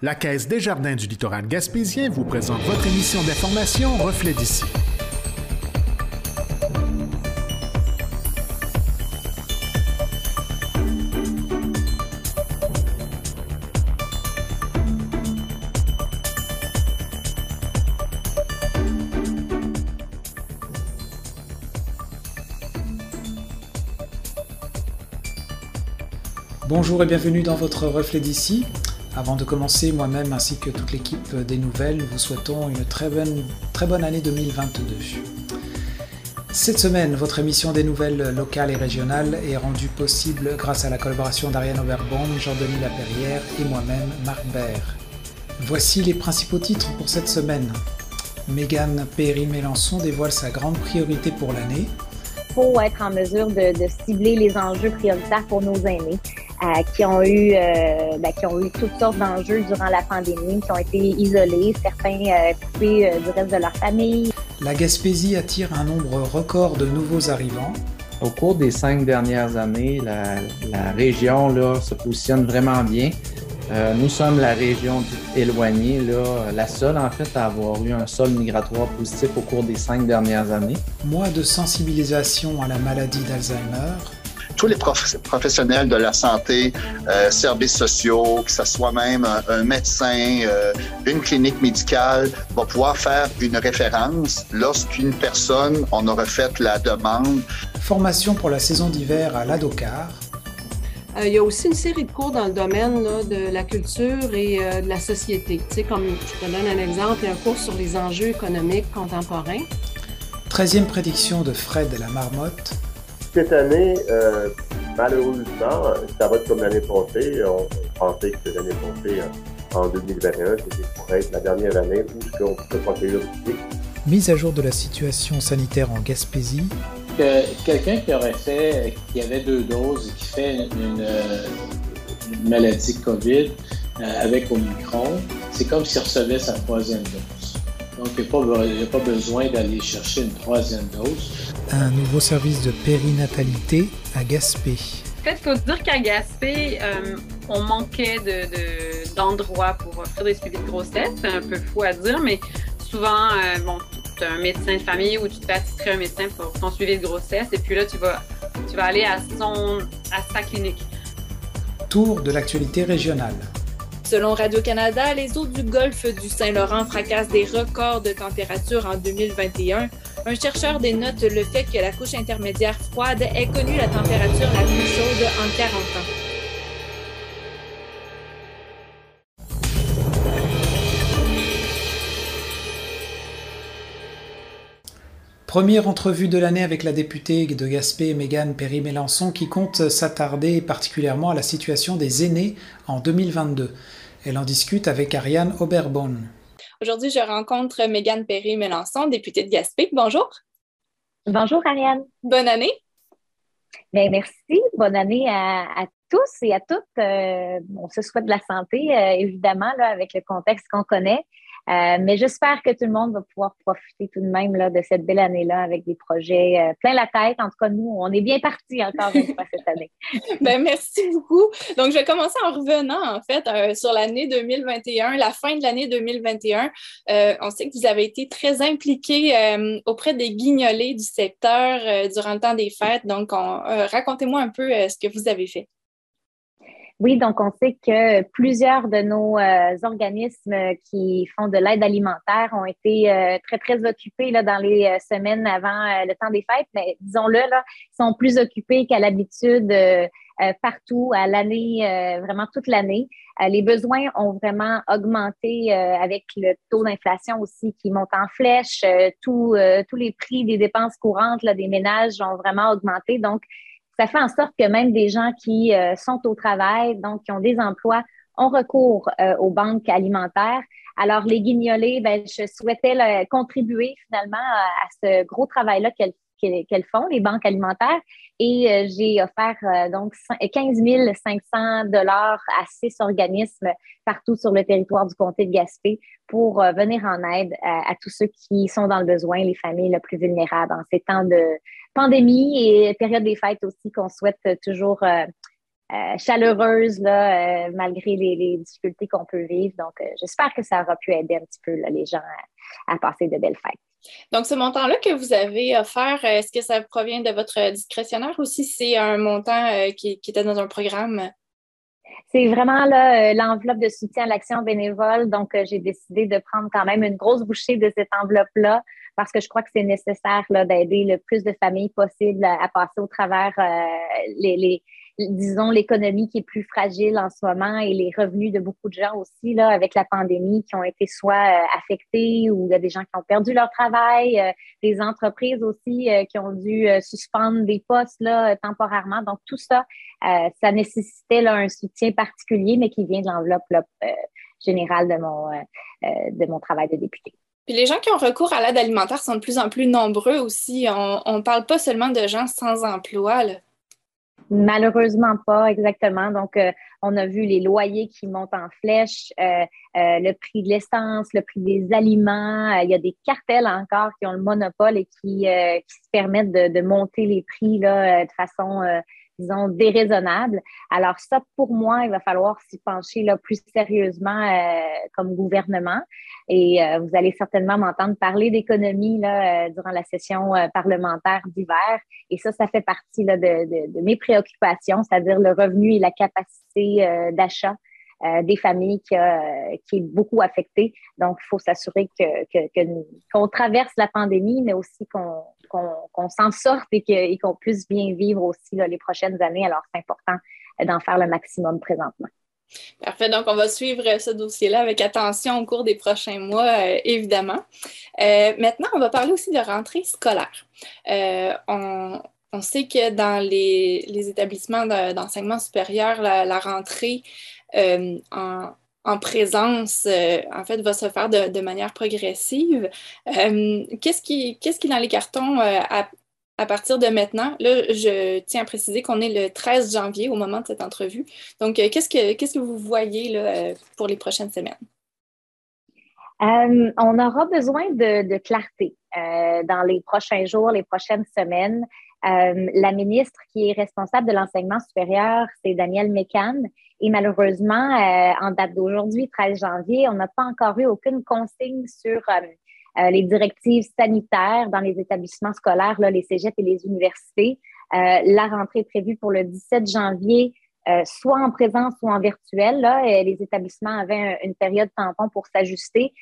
La Caisse des Jardins du littoral gaspésien vous présente votre émission d'information Reflet d'ici. Bonjour et bienvenue dans votre reflet d'ici. Avant de commencer, moi-même ainsi que toute l'équipe des nouvelles, vous souhaitons une très bonne, très bonne année 2022. Cette semaine, votre émission des nouvelles locales et régionales est rendue possible grâce à la collaboration d'Ariane Oberbaum, Jean-Denis Laperrière et moi-même, Marc Baird. Voici les principaux titres pour cette semaine. Mégane Perry-Mélenchon dévoile sa grande priorité pour l'année. Il faut être en mesure de, de cibler les enjeux prioritaires pour nos aînés. Euh, qui ont eu euh, ben, qui ont eu toutes sortes d'enjeux durant la pandémie, qui ont été isolés, certains euh, coupés du reste de leur famille. La Gaspésie attire un nombre record de nouveaux arrivants. Au cours des cinq dernières années, la, la région là, se positionne vraiment bien. Euh, nous sommes la région éloignée, là, la seule en fait à avoir eu un sol migratoire positif au cours des cinq dernières années. Mois de sensibilisation à la maladie d'Alzheimer, tous les professionnels de la santé, euh, services sociaux, que ce soit même un, médecin, euh, une clinique médicale, va pouvoir faire une référence lorsqu'une personne en aura fait la demande. Formation pour la saison d'hiver à l'ADOCAR. Euh, il y a aussi une série de cours dans le domaine là, de la culture et euh, de la société. Tu sais, comme je te donne un exemple, il y a un cours sur les enjeux économiques contemporains. 13e prédiction de Fred la marmotte. Cette année, euh, malheureusement, ça va être comme l'année passée. On pensait que l'année passée, en 2021, c'était pour être la dernière année où on peut pas accueillir du public. Mise à jour de la situation sanitaire en Gaspésie. Que quelqu'un qui aurait fait, qui avait deux doses et qui fait une, une maladie COVID euh, avec Omicron, c'est comme s'il recevait sa troisième dose. Donc, il n'y a, pas besoin d'aller chercher une troisième dose. Un nouveau service de périnatalité à Gaspé. En fait, il faut dire qu'à Gaspé, euh, on manquait d'endroits de, pour faire des suivis de grossesse. C'est un peu fou à dire, mais souvent, euh, bon, tu as un médecin de famille ou tu te fais attitrer un médecin pour ton suivi de grossesse et puis là, tu vas, tu vas aller à, son, à sa clinique. Tour de l'actualité régionale. Selon Radio-Canada, les eaux du golfe du Saint-Laurent fracassent des records de température en 2021. Un chercheur dénote le fait que la couche intermédiaire froide ait connu la température la plus chaude en 40 ans. Première entrevue de l'année avec la députée de Gaspé, Mégane Perry-Mélenchon, qui compte s'attarder particulièrement à la situation des aînés en 2022. Elle en discute avec Ariane Oberborn. Aujourd'hui, je rencontre Mégane Perry-Mélenchon, députée de Gaspé. Bonjour. Bonjour, Ariane. Bonne année. Bien, merci. Bonne année à, tous et à toutes. Euh, on se souhaite de la santé, euh, évidemment, là, avec le contexte qu'on connaît. Euh, mais j'espère que tout le monde va pouvoir profiter tout de même là, de cette belle année-là avec des projets euh, plein la tête. En tout cas, nous, on est bien partis encore une fois cette année. ben, merci beaucoup. Donc, je vais commencer en revenant, en fait, euh, sur l'année 2021, la fin de l'année 2021. on sait que vous avez été très impliqué auprès des guignolés du secteur durant le temps des fêtes. Donc, racontez-moi un peu ce que vous avez fait. Oui, donc on sait que plusieurs de nos euh, organismes qui font de l'aide alimentaire ont été euh, très, très occupés là, dans les euh, semaines avant le temps des fêtes, mais disons-le, là, sont plus occupés qu'à l'habitude partout à l'année, vraiment toute l'année. les besoins ont vraiment augmenté avec le taux d'inflation aussi qui monte en flèche. tous les prix des dépenses courantes là, des ménages ont vraiment augmenté. Donc, ça fait en sorte que même des gens qui euh, sont au travail, donc qui ont des emplois, ont recours euh, aux banques alimentaires. Alors, les guignolés, ben, je souhaitais contribuer finalement à, ce gros travail-là qu'elles font, les banques alimentaires. Et euh, j'ai offert donc 15 500 dollars à six organismes partout sur le territoire du comté de Gaspé pour venir en aide à, tous ceux qui sont dans le besoin, les familles les plus vulnérables en ces temps de, pandémie et période des fêtes aussi qu'on souhaite toujours euh, chaleureuse là, malgré les, difficultés qu'on peut vivre. Donc, j'espère que ça aura pu aider un petit peu les gens à, passer de belles fêtes. Donc, ce montant-là que vous avez offert, est-ce que ça provient de votre discrétionnaire ou si c'est un montant qui, était dans un programme? C'est vraiment l'enveloppe de soutien à l'action bénévole. Donc, j'ai décidé de prendre quand même une grosse bouchée de cette enveloppe-là parce que je crois que c'est nécessaire d'aider le plus de familles possible à, passer au travers euh, les, disons, l'économie qui est plus fragile en ce moment et les revenus de beaucoup de gens aussi, là, avec la pandémie, qui ont été soit euh, affectés ou il y a des gens qui ont perdu leur travail, euh, des entreprises aussi qui ont dû suspendre des postes là, temporairement. Donc, tout ça, ça nécessitait là, un soutien particulier, mais qui vient de l'enveloppe générale de mon, de mon travail de député. Puis les gens qui ont recours à l'aide alimentaire sont de plus en plus nombreux aussi. On ne parle pas seulement de gens sans emploi. Malheureusement pas, exactement. Donc, euh, on a vu les loyers qui montent en flèche, euh, euh, le prix de l'essence, le prix des aliments. il y a des cartels encore qui ont le monopole et qui, se permettent de, de, monter les prix là, de façon disons, déraisonnable. Alors ça, pour moi, il va falloir s'y pencher là, plus sérieusement euh, comme gouvernement. Et euh, vous allez certainement m'entendre parler d'économie là, euh, durant la session parlementaire d'hiver. Et ça, ça fait partie là, de, de, mes préoccupations, c'est-à-dire le revenu et la capacité d'achat euh, des familles qui, qui, est beaucoup affectée. Donc, il faut s'assurer que, qu'on traverse la pandémie, mais aussi qu'on, qu'on, s'en sorte et, qu'on puisse bien vivre aussi les prochaines années. Alors, c'est important d'en faire le maximum présentement.¬ Donc, on va suivre ce dossier-là avec attention au cours des prochains mois, euh, évidemment. Euh, maintenant, on va parler aussi de rentrée scolaire. on, on, sait que dans les, les établissements d'enseignement supérieur, la, la rentrée euh, en, présence, euh, en fait, va se faire de, manière progressive. Euh, qu'est-ce qui, qu'est-ce qui est dans les cartons à, partir de maintenant? Là, je tiens à préciser qu'on est le 13 janvier au moment de cette entrevue. Donc, qu'est-ce que, qu'est-ce que vous voyez là, pour les prochaines semaines? on aura besoin de, clarté dans les prochains jours, les prochaines semaines. la ministre qui est responsable de l'enseignement supérieur, c'est Danielle Mécan. Et malheureusement, euh, en date d'aujourd'hui, 13 janvier, on n'a pas encore eu aucune consigne sur euh, euh, les directives sanitaires dans les établissements scolaires, là, les cégeps et les universités. la rentrée est prévue pour le 17 janvier, soit en présence ou en virtuel. Là, les établissements avaient une période tampon pour s'ajuster.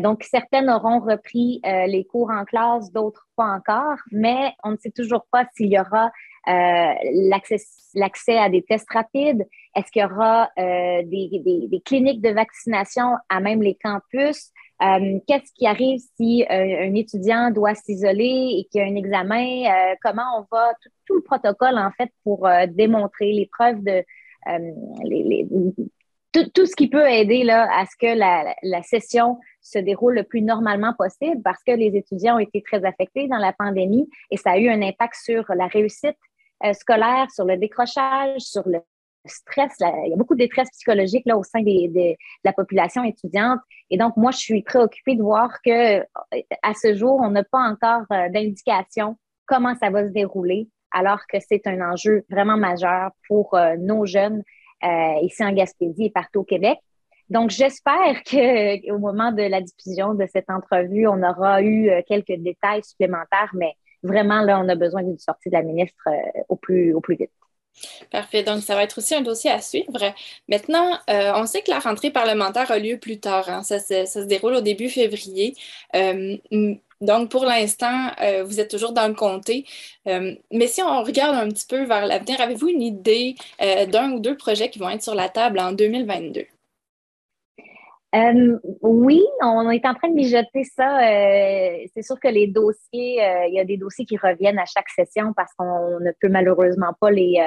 donc, certaines auront repris les cours en classe, d'autres pas encore, mais on ne sait toujours pas s'il y aura l'accès à des tests rapides? Est-ce qu'il y aura euh, des, des, cliniques de vaccination à même les campus? Euh, qu'est-ce qui arrive si un étudiant doit s'isoler et qu'il y a un examen? comment on va, tout, le protocole en fait pour démontrer les preuves de les, tout, tout, ce qui peut aider là, à ce que la, la, session se déroule le plus normalement possible parce que les étudiants ont été très affectés dans la pandémie et ça a eu un impact sur la réussite euh, scolaire, sur le décrochage, sur le stress. il y a beaucoup de détresse psychologique là, au sein des, de la population étudiante. Et donc, moi, je suis préoccupée de voir que à ce jour, on n'a pas encore euh, d'indication comment ça va se dérouler, alors que c'est un enjeu vraiment majeur pour euh, nos jeunes ici en Gaspésie et partout au Québec. Donc, j'espère qu'au moment de la diffusion de cette entrevue, on aura eu quelques détails supplémentaires, mais vraiment, là, on a besoin d'une sortie de la ministre euh, au, plus, au plus vite. Parfait. Donc, ça va être aussi un dossier à suivre. Maintenant, euh, on sait que la rentrée parlementaire a lieu plus tard. Hein. Ça, se déroule au début février. Euh, donc, pour l'instant, vous êtes toujours dans le comté. mais si on regarde un petit peu vers l'avenir, avez-vous une idée d'un ou deux projets qui vont être sur la table en 2022? Euh, oui, on est en train de mijoter ça. Euh, c'est sûr que les dossiers, euh, il y a des dossiers qui reviennent à chaque session parce qu'on ne peut malheureusement pas les,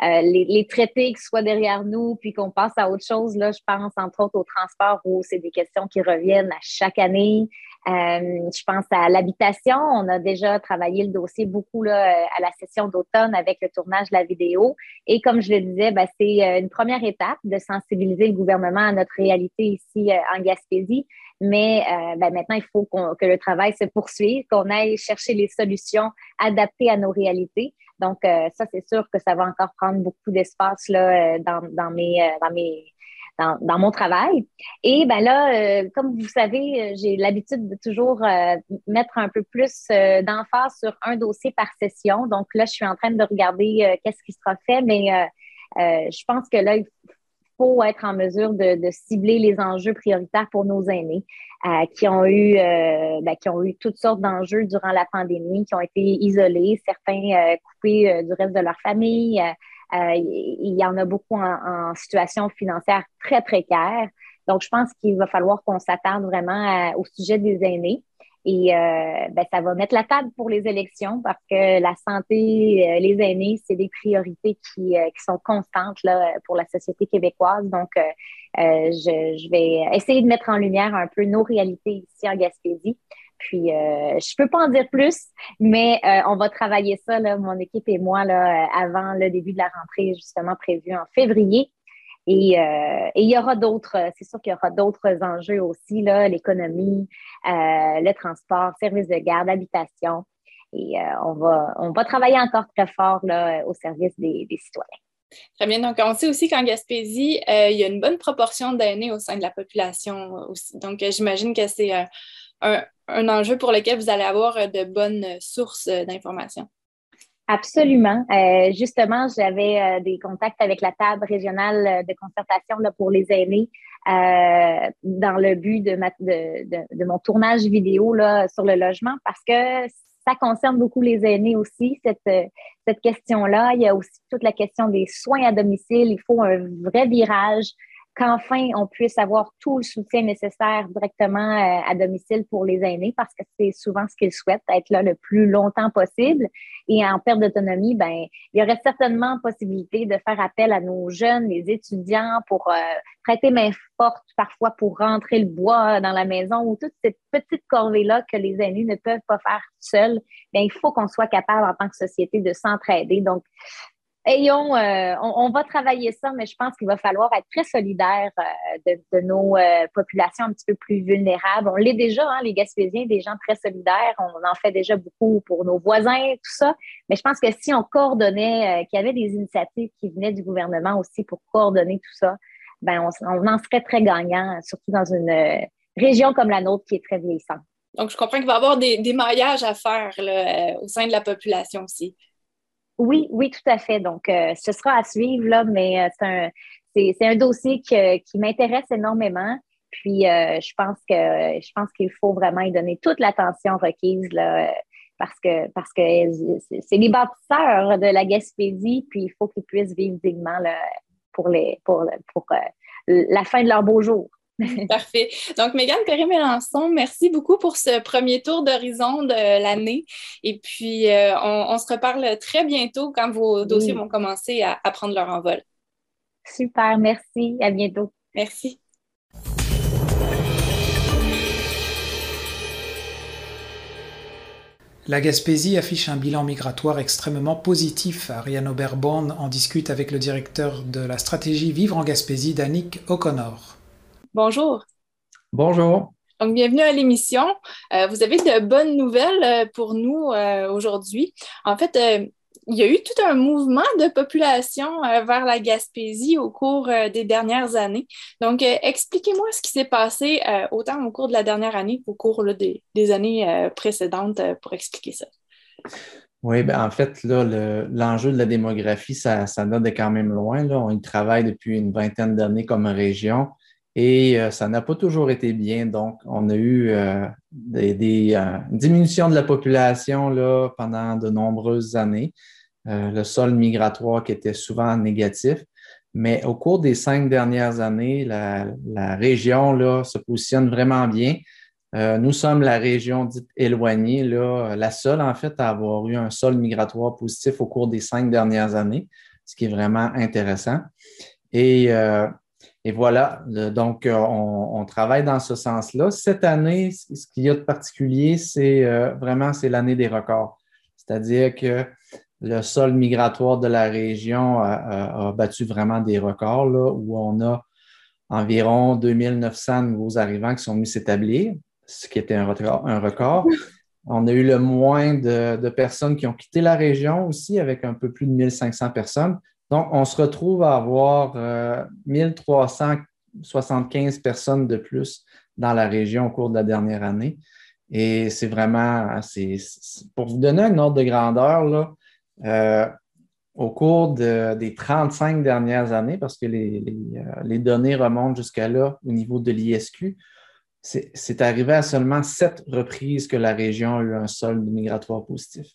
les, traiter qui soient derrière nous puis qu'on passe à autre chose. Là, je pense entre autres au transport où c'est des questions qui reviennent à chaque année. Euh, je pense à l'habitation. On a déjà travaillé le dossier beaucoup là, euh, à la session d'automne avec le tournage de la vidéo. Et comme je le disais, ben, c'est euh, une première étape de sensibiliser le gouvernement à notre réalité ici en Gaspésie. Mais ben, maintenant, il faut que le travail se poursuive, qu'on aille chercher les solutions adaptées à nos réalités. Donc, ça, c'est sûr que ça va encore prendre beaucoup d'espace dans, dans, mes, dans mes dans, mon travail. Et ben là, euh, comme vous savez, j'ai l'habitude de toujours euh, mettre un peu plus euh, d'emphase sur un dossier par session. Donc là, je suis en train de regarder qu'est-ce qui sera fait, mais je pense que là, il faut être en mesure de, cibler les enjeux prioritaires pour nos aînés qui ont eu ben, qui ont eu toutes sortes d'enjeux durant la pandémie, qui ont été isolés, certains coupés du reste de leur famille. Euh, il y en a beaucoup en, situation financière très précaire. Donc, je pense qu'il va falloir qu'on s'attarde vraiment au sujet des aînés. Et euh, ben, ça va mettre la table pour les élections parce que la santé, euh, les aînés, c'est des priorités qui, qui, sont constantes là, pour la société québécoise. Donc, je, je, vais essayer de mettre en lumière un peu nos réalités ici en Gaspésie. Puis, euh, je peux pas en dire plus, mais euh, on va travailler ça, là, mon équipe et moi, là, avant le début de la rentrée, justement prévue en février. Et, euh, il y aura d'autres, c'est sûr qu'il y aura d'autres enjeux aussi, là, l'économie, euh, le transport, services de garde, habitation. Et on, va, on va travailler encore très fort là, au service des, des citoyens. Très bien. Donc, on sait aussi qu'en Gaspésie, il y a une bonne proportion d'aînés au sein de la population aussi. Donc, j'imagine que c'est un, un enjeu pour lequel vous allez avoir euh, de bonnes sources euh, d'informations. Absolument. Euh, justement, j'avais des contacts avec la table régionale de concertation là, pour les aînés dans le but de, mon tournage vidéo là, sur le logement parce que ça concerne beaucoup les aînés aussi, cette question-là. Il y a aussi toute la question des soins à domicile. Il faut un vrai virage qu'enfin on puisse avoir tout le soutien nécessaire directement euh, à domicile pour les aînés parce que c'est souvent ce qu'ils souhaitent, être là le plus longtemps possible. Et en perte d'autonomie, ben, il y aurait certainement possibilité de faire appel à nos jeunes, les étudiants pour euh, prêter main forte parfois pour rentrer le bois dans la maison ou toute cette petite corvée-là que les aînés ne peuvent pas faire seuls. Bien, il faut qu'on soit capable en tant que société de s'entraider. Donc, ayons, euh, on, va travailler ça, mais je pense qu'il va falloir être très solidaire euh, de, nos euh, populations un petit peu plus vulnérables. On l'est déjà, hein, les Gaspésiens, des gens très solidaires. On en fait déjà beaucoup pour nos voisins, tout ça. Mais je pense que si on coordonnait, qu'il y avait des initiatives qui venaient du gouvernement aussi pour coordonner tout ça, ben on, en serait très gagnant, surtout dans une région comme la nôtre qui est très vieillissante. Donc, je comprends qu'il va y avoir des, des maillages à faire au sein de la population aussi. Oui, oui, tout à fait. Donc, euh, ce sera à suivre, là, mais euh, c'est un, dossier qui m'intéresse énormément. Puis, euh, je pense qu'il faut vraiment y donner toute l'attention requise, là, parce que c'est les bâtisseurs de la Gaspésie, puis il faut qu'ils puissent vivre dignement pour, pour la fin de leur beau jour. Parfait. Donc, Mégane Perry-Mélençon, merci beaucoup pour ce premier tour d'horizon de l'année. Et puis, euh, on, se reparle très bientôt quand vos dossiers vont commencer à, à prendre leur envol. Super, merci. À bientôt. Merci. La Gaspésie affiche un bilan migratoire extrêmement positif. Ariane Oberborn en discute avec le directeur de la stratégie Vivre en Gaspésie, Danick O'Connor. Bonjour. Bonjour. Donc, bienvenue à l'émission. Euh, vous avez de bonnes nouvelles euh, pour nous euh, aujourd'hui. En fait, il y a eu tout un mouvement de population vers la Gaspésie au cours des dernières années. Donc, expliquez-moi ce qui s'est passé autant au cours de la dernière année qu'au cours des, années précédentes pour expliquer ça. Oui, ben en fait, l'enjeu de la démographie, ça, ça de quand même loin. Là. On y travaille depuis une vingtaine d'années comme région. Et euh, ça n'a pas toujours été bien. Donc, on a eu euh, des, euh, une diminution de la population là, pendant de nombreuses années. le sol migratoire qui était souvent négatif. Mais au cours des cinq dernières années, la, la région là, se positionne vraiment bien. nous sommes la région dite éloignée, là, la seule en fait à avoir eu un sol migratoire positif au cours des cinq dernières années, ce qui est vraiment intéressant. Et et voilà, donc euh, on, travaille dans ce sens-là. Cette année, ce qu'il y a de particulier, c'est euh, vraiment c'est l'année des records. C'est-à-dire que le sol migratoire de la région a, battu vraiment des records, là, où on a environ 2900 nouveaux arrivants qui sont venus s'établir, ce qui était un record. On a eu le moins de, personnes qui ont quitté la région aussi, avec un peu plus de 1500 personnes. Donc, on se retrouve à avoir 1375 personnes de plus dans la région au cours de la dernière année. Et c'est vraiment, pour vous donner un ordre de grandeur, euh, au cours des 35 dernières années, parce que les, euh, données remontent jusqu'à là au niveau de l'ISQ, c'est arrivé à seulement sept reprises que la région a eu un solde migratoire positif,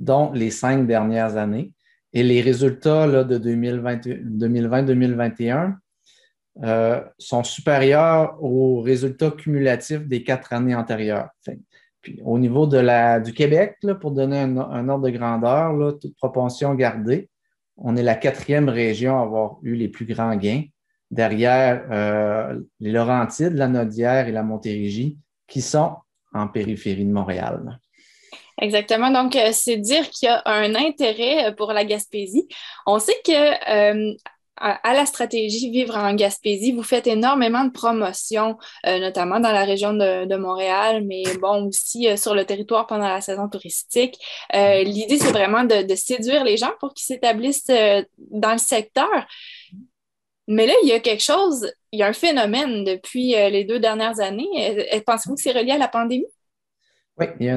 dont les cinq dernières années. Et les résultats de 2020-2021 euh, sont supérieurs aux résultats cumulatifs des quatre années antérieures. puis, au niveau de la, du Québec, pour donner un, ordre de grandeur, toute proportion gardée, on est la quatrième région à avoir eu les plus grands gains, derrière euh, les Laurentides, la Nodière et la Montérégie, qui sont en périphérie de Montréal. Exactement. Donc, euh, c'est dire qu'il y a un intérêt pour la Gaspésie. On sait que à, la stratégie Vivre en Gaspésie, vous faites énormément de promotions, euh, notamment dans la région de, Montréal, mais bon, aussi euh, sur le territoire pendant la saison touristique. Euh, l'idée, c'est vraiment de, séduire les gens pour qu'ils s'établissent dans le secteur. Mais là, il y a quelque chose, il y a un phénomène depuis les deux dernières années. Pensez-vous que c'est relié à la pandémie? Oui, il y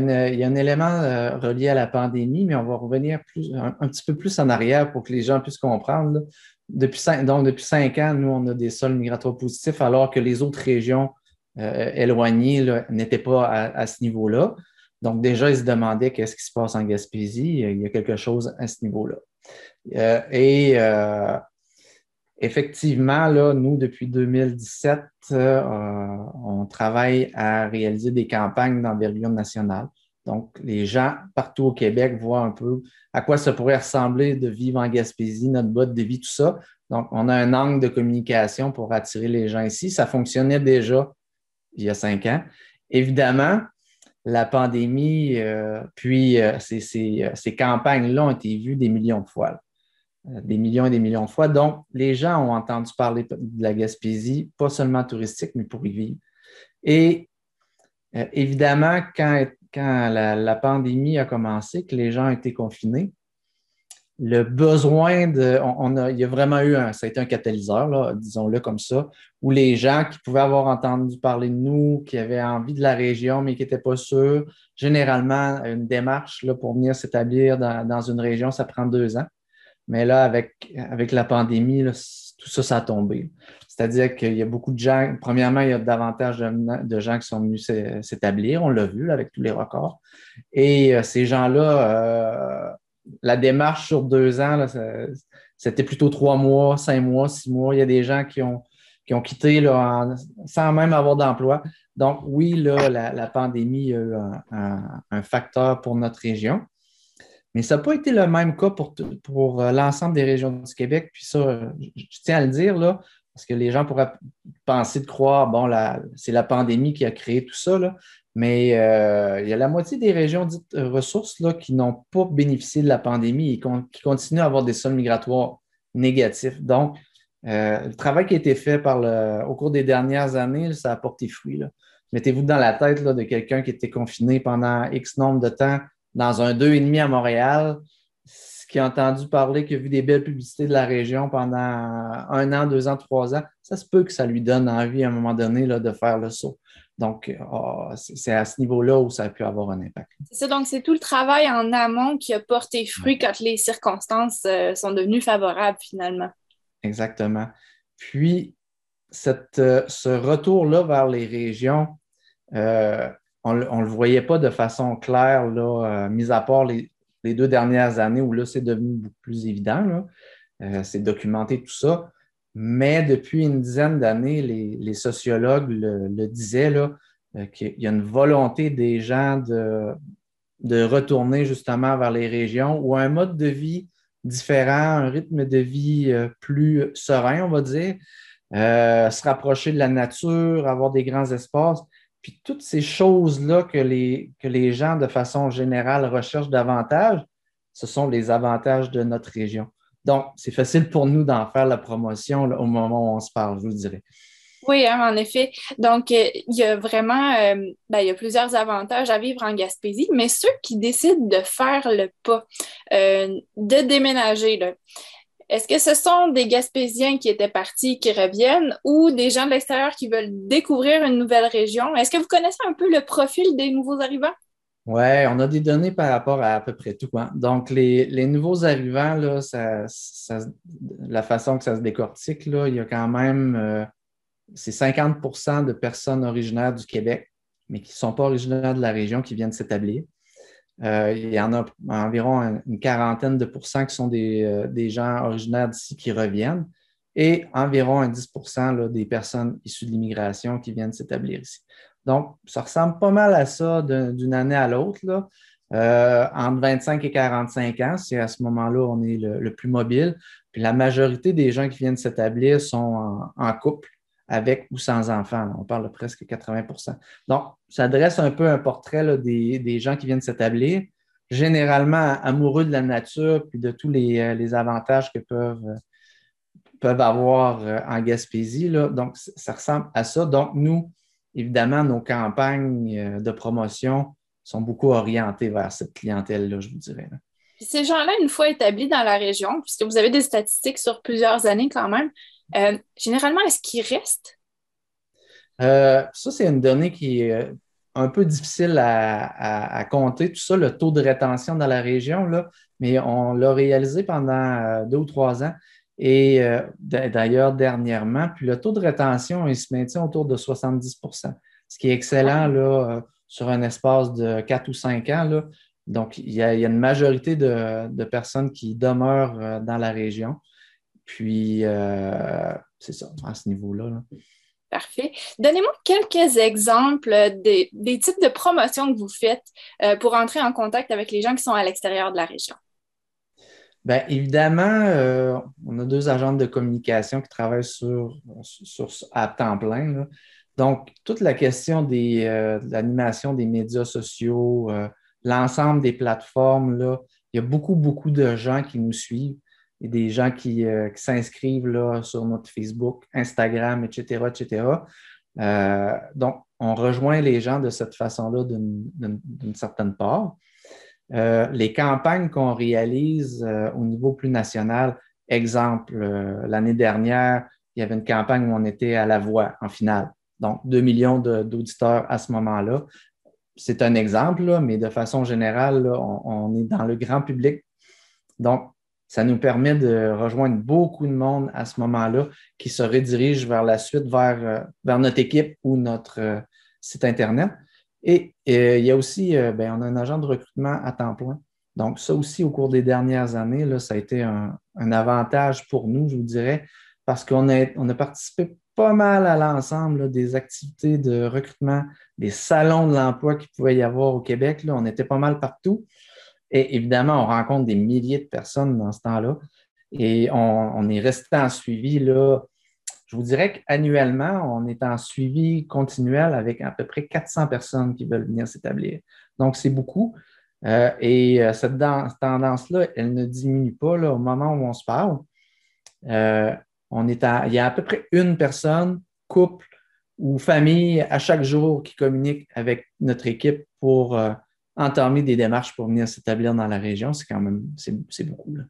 a, un élément relié à la pandémie, mais on va revenir un, petit peu plus en arrière pour que les gens puissent comprendre. Depuis cinq, donc, depuis cinq ans, nous, on a des sols migratoires positifs, alors que les autres régions euh, éloignées n'étaient pas à, ce niveau-là. Donc, déjà, ils se demandaient qu'est-ce qui se passe en Gaspésie. Il y a quelque chose à ce niveau-là. Euh, et euh, effectivement, là, nous, depuis 2017, on travaille à réaliser des campagnes d'envergure nationale. Donc, les gens partout au Québec voient un peu à quoi ça pourrait ressembler de vivre en Gaspésie, notre mode de vie, tout ça. Donc, on a un angle de communication pour attirer les gens ici. Ça fonctionnait déjà il y a cinq ans. Évidemment, la pandémie, euh, puis euh, euh, ces campagnes-là ont été vues des millions de fois. Des millions et des millions de fois. Donc, les gens ont entendu parler de la Gaspésie, pas seulement touristique, mais pour y vivre. Et évidemment, quand quand la, pandémie a commencé, que les gens ont été confinés, le besoin de. On, a, il y a vraiment eu un. Ça a été un catalyseur, disons-le comme ça, où les gens qui pouvaient avoir entendu parler de nous, qui avaient envie de la région, mais qui n'étaient pas sûrs, généralement, une démarche là, pour venir s'établir dans, une région, ça prend deux ans. Mais là, avec, avec la pandémie, tout ça, ça a tombé. C'est-à-dire qu'il y a beaucoup de gens, premièrement, il y a davantage de, gens qui sont venus s'établir, on l'a vu avec tous les records. Et euh, ces gens-là, euh, la démarche sur deux ans, c'était plutôt trois mois, cinq mois, six mois. Il y a des gens qui ont, qui ont quitté sans même avoir d'emploi. Donc, oui, là, la, pandémie a eu un, facteur pour notre région. Mais ça n'a pas été le même cas pour, euh, l'ensemble des régions du Québec. Puis ça, je tiens à le dire, là, parce que les gens pourraient penser de croire, bon, c'est la pandémie qui a créé tout ça, mais euh, il y a la moitié des régions dites euh, ressources là, qui n'ont pas bénéficié de la pandémie et qui continuent à avoir des sols migratoires négatifs. Donc, le travail qui a été fait par le, au cours des dernières années, ça a porté fruit. Mettez-vous dans la tête de quelqu'un qui était confiné pendant X nombre de temps dans un 2,5 à Montréal qui a entendu parler, qui a vu des belles publicités de la région pendant un an, deux ans, trois ans, ça se peut que ça lui donne envie à un moment donné là, de faire le saut. Donc, ah, c'est à ce niveau-là où ça a pu avoir un impact. C'est ça, donc c'est tout le travail en amont qui a porté fruit quand les circonstances euh, sont devenues favorables finalement. Exactement. Puis, cette, euh, ce retour-là vers les régions, euh, on ne le voyait pas de façon claire, là, mis à part les, deux dernières années où là, c'est devenu beaucoup plus évident. Euh, c'est documenté tout ça. Mais depuis une dizaine d'années, les, sociologues le, disaient là, euh, qu'il y a une volonté des gens de, retourner justement vers les régions où un mode de vie différent, un rythme de vie euh, plus serein, on va dire, se rapprocher de la nature, avoir des grands espaces. Puis toutes ces choses-là que les, que les gens, de façon générale, recherchent davantage, ce sont les avantages de notre région. Donc, c'est facile pour nous d'en faire la promotion au moment où on se parle, je vous dirais. Oui, hein, en effet. Donc, euh, il y a vraiment euh, ben, il y a plusieurs avantages à vivre en Gaspésie, mais ceux qui décident de faire le pas, euh, de déménager, est-ce que ce sont des Gaspésiens qui étaient partis, qui reviennent, ou des gens de l'extérieur qui veulent découvrir une nouvelle région? Est-ce que vous connaissez un peu le profil des nouveaux arrivants? Oui, on a des données par rapport à à peu près tout. Hein. Donc, les, nouveaux arrivants, là, la façon que ça se décortique, là, il y a quand même, euh, c'est 50% de personnes originaires du Québec, mais qui ne sont pas originaires de la région, qui viennent s'établir. Euh, il y en a environ une quarantaine de pourcents qui sont des, euh, des gens originaires d'ici qui reviennent et environ un 10% des personnes issues de l'immigration qui viennent s'établir ici. Donc, ça ressemble pas mal à ça d'une année à l'autre. Euh, entre 25 et 45 ans, c'est à ce moment-là on est le, plus mobile. Puis la majorité des gens qui viennent s'établir sont en, couple avec ou sans enfants. On parle de presque 80% Donc, ça dresse un peu un portrait des, gens qui viennent s'établir, généralement amoureux de la nature puis de tous les, euh, avantages que peuvent, peuvent avoir euh, en Gaspésie. Donc, ça ressemble à ça. Donc, nous, évidemment, nos campagnes euh, de promotion sont beaucoup orientées vers cette clientèle-là, je vous dirais. ces gens-là, une fois établis dans la région, puisque vous avez des statistiques sur plusieurs années quand même, euh, généralement, est-ce qu'ils restent? Euh, ça, c'est une donnée qui est un peu difficile à, compter, tout ça, le taux de rétention dans la région, là, mais on l'a réalisé pendant deux ou trois ans. Et euh, d'ailleurs, dernièrement, puis le taux de rétention, il se maintient autour de 70% ce qui est excellent là, euh, sur un espace de 4 ou 5 ans. Là. Donc, il y, a, une majorité de, personnes qui demeurent euh, dans la région. Puis, c'est ça, à ce niveau-là. Parfait. Donnez-moi quelques exemples des, des, types de promotions que vous faites pour entrer en contact avec les gens qui sont à l'extérieur de la région. Bien, évidemment, euh, on a deux agents de communication qui travaillent sur, sur à temps plein. Donc, toute la question des, euh, de l'animation des médias sociaux, euh, l'ensemble des plateformes, là, il y a beaucoup, beaucoup de gens qui nous suivent des gens qui, qui s'inscrivent sur notre Facebook, Instagram, etc., etc. donc, on rejoint les gens de cette façon-là d'une certaine part. Euh, les campagnes qu'on réalise euh, au niveau plus national, exemple, euh, l'année dernière, il y avait une campagne où on était à la voix en finale. Donc, 2 millions d'auditeurs à ce moment-là. C'est un exemple, mais de façon générale, on, est dans le grand public. Donc, ça nous permet de rejoindre beaucoup de monde à ce moment-là qui se redirige vers la suite, vers, vers notre équipe ou notre site Internet. Et euh, il y a aussi, euh, ben, on a un agent de recrutement à temps plein. Donc, ça aussi, au cours des dernières années, là, ça a été un, avantage pour nous, je vous dirais, parce qu'on a, on a participé pas mal à l'ensemble des activités de recrutement, des salons de l'emploi qu'il pouvait y avoir au Québec. Là. On était pas mal partout. Et évidemment, on rencontre des milliers de personnes dans ce temps-là. Et on, est resté en suivi là, je vous dirais qu'annuellement, on est en suivi continuel avec à peu près 400 personnes qui veulent venir s'établir. Donc, c'est beaucoup. Euh, et euh, cette tendance-là, elle ne diminue pas au moment où on se parle. Euh, il y a à peu près une personne, couple ou famille à chaque jour qui communique avec notre équipe pour entamer des démarches pour venir s'établir dans la région. C'est quand même c'est beaucoup. Là.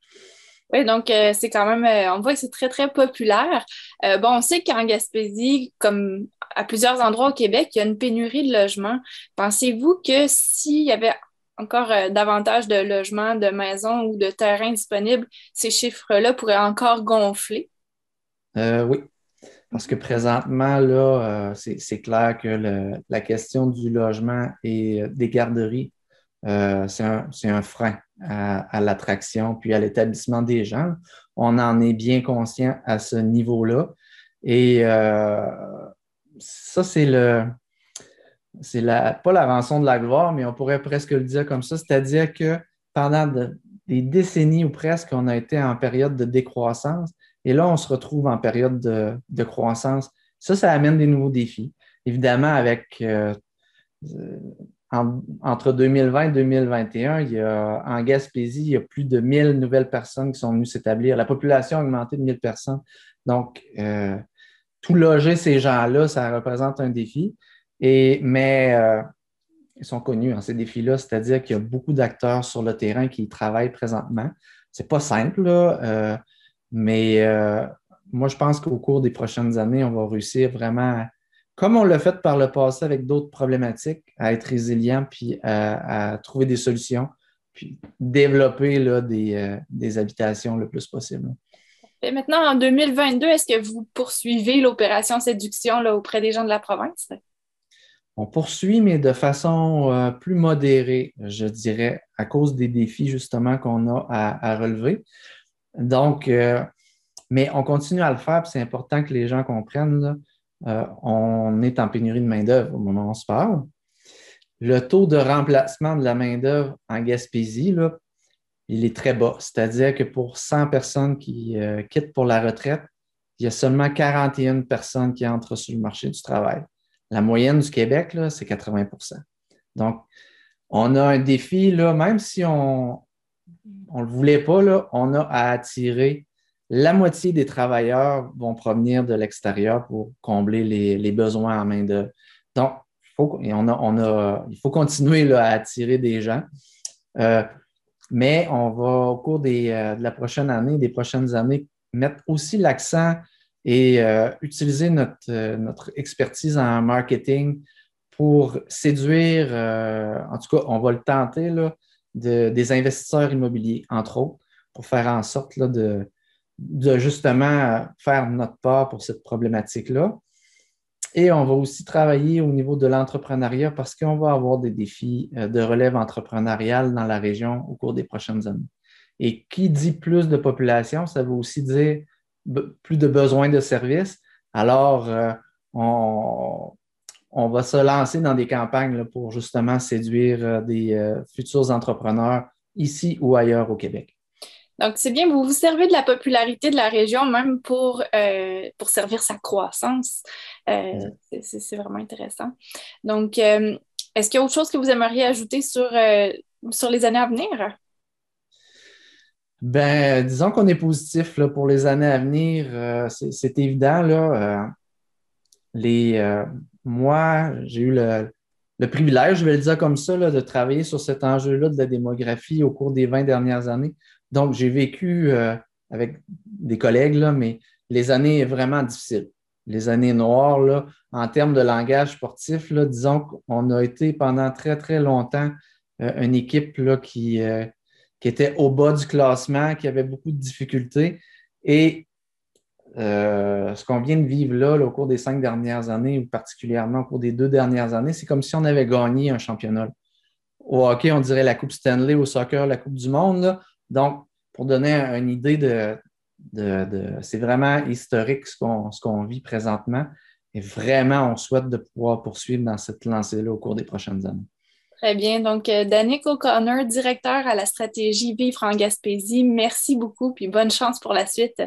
Oui, donc euh, c'est quand même, euh, on voit que c'est très, très populaire. Euh, bon, on sait qu'en Gaspésie, comme à plusieurs endroits au Québec, il y a une pénurie de logements. Pensez-vous que s'il y avait encore davantage de logements, de maisons ou de terrains disponibles, ces chiffres-là pourraient encore gonfler? oui, parce que présentement, là, c'est clair que la question du logement et des garderies, c'est un, un frein à, l'attraction puis à l'établissement des gens. On en est bien conscient à ce niveau-là. Et euh, ça, c'est le. C'est la, pas la rançon de la gloire, mais on pourrait presque le dire comme ça, c'est-à-dire que pendant des décennies ou presque, on a été en période de décroissance et là, on se retrouve en période de, croissance. Ça, ça amène des nouveaux défis. Évidemment, avec euh, entre 2020 et 2021, il y a, en Gaspésie, il y a plus de 1000 nouvelles personnes qui sont venues s'établir. La population a augmenté de 1000 personnes. Donc, euh, tout loger ces gens-là, ça représente un défi. Mais ils sont connus, hein, ces défis-là, c'est-à-dire qu'il y a beaucoup d'acteurs sur le terrain qui travaillent présentement. C'est pas simple, là, mais moi, je pense qu'au cours des prochaines années, on va réussir vraiment, comme on l'a fait par le passé avec d'autres problématiques, à être résilient puis à, trouver des solutions, puis développer là, des, euh, des, habitations le plus possible. Et maintenant, en 2022, est-ce que vous poursuivez l'opération séduction là, auprès des gens de la province? On poursuit, mais de façon euh, plus modérée, je dirais, à cause des défis justement qu'on a à, relever. Donc, euh, mais on continue à le faire, c'est important que les gens comprennent. Euh, on est en pénurie de main-d'œuvre au moment où on se parle. Le taux de remplacement de la main-d'œuvre en Gaspésie, il est très bas. C'est-à-dire que pour 100 personnes qui euh, quittent pour la retraite, il y a seulement 41 personnes qui entrent sur le marché du travail. La moyenne du Québec, c'est 80% Donc, on a un défi, là, même si on ne le voulait pas, on a à attirer la moitié des travailleurs vont provenir de l'extérieur pour combler les, besoins en main-d'œuvre. Donc, il faut, on a, il faut continuer à attirer des gens. Euh, mais on va, au cours euh, de la prochaine année, des prochaines années, mettre aussi l'accent et euh, utiliser notre, notre expertise en marketing pour séduire, en tout cas, on va le tenter, là, des investisseurs immobiliers, entre autres, pour faire en sorte là, de, de justement faire notre part pour cette problématique-là. Et on va aussi travailler au niveau de l'entrepreneuriat parce qu'on va avoir des défis euh, de relève entrepreneuriale dans la région au cours des prochaines années. Et qui dit plus de population, ça veut aussi dire plus de besoins de services. Alors, euh, on, va se lancer dans des campagnes pour justement séduire euh, des futurs entrepreneurs ici ou ailleurs au Québec. Donc, c'est bien, vous vous servez de la popularité de la région même pour, euh, pour servir sa croissance. Euh, c'est vraiment intéressant. Donc, euh, est-ce qu'il y a autre chose que vous aimeriez ajouter sur, sur les années à venir? Ben, disons qu'on est positif là, pour les années à venir. c'est évident. Là, les, moi, j'ai eu le, le, privilège, je vais le dire comme ça, là, de travailler sur cet enjeu-là de la démographie au cours des 20 dernières années. Donc, j'ai vécu euh, avec des collègues, là, mais les années vraiment difficiles. Les années noires, là, en termes de langage sportif, là, disons qu'on a été pendant très, très longtemps euh, une équipe là, qui, euh, qui était au bas du classement, qui avait beaucoup de difficultés. Et ce qu'on vient de vivre là, au cours des cinq dernières années, ou particulièrement au cours des deux dernières années, c'est comme si on avait gagné un championnat. Au hockey, on dirait la Coupe Stanley, au soccer, la Coupe du Monde. Là. Donc, pour donner une idée de, c'est vraiment historique ce qu'on, vit présentement. Et vraiment, on souhaite de pouvoir poursuivre dans cette lancée-là au cours des prochaines années. Très bien. Donc, euh, Danick O'Connor, directeur à la stratégie Vivre en Gaspésie, merci beaucoup puis bonne chance pour la suite.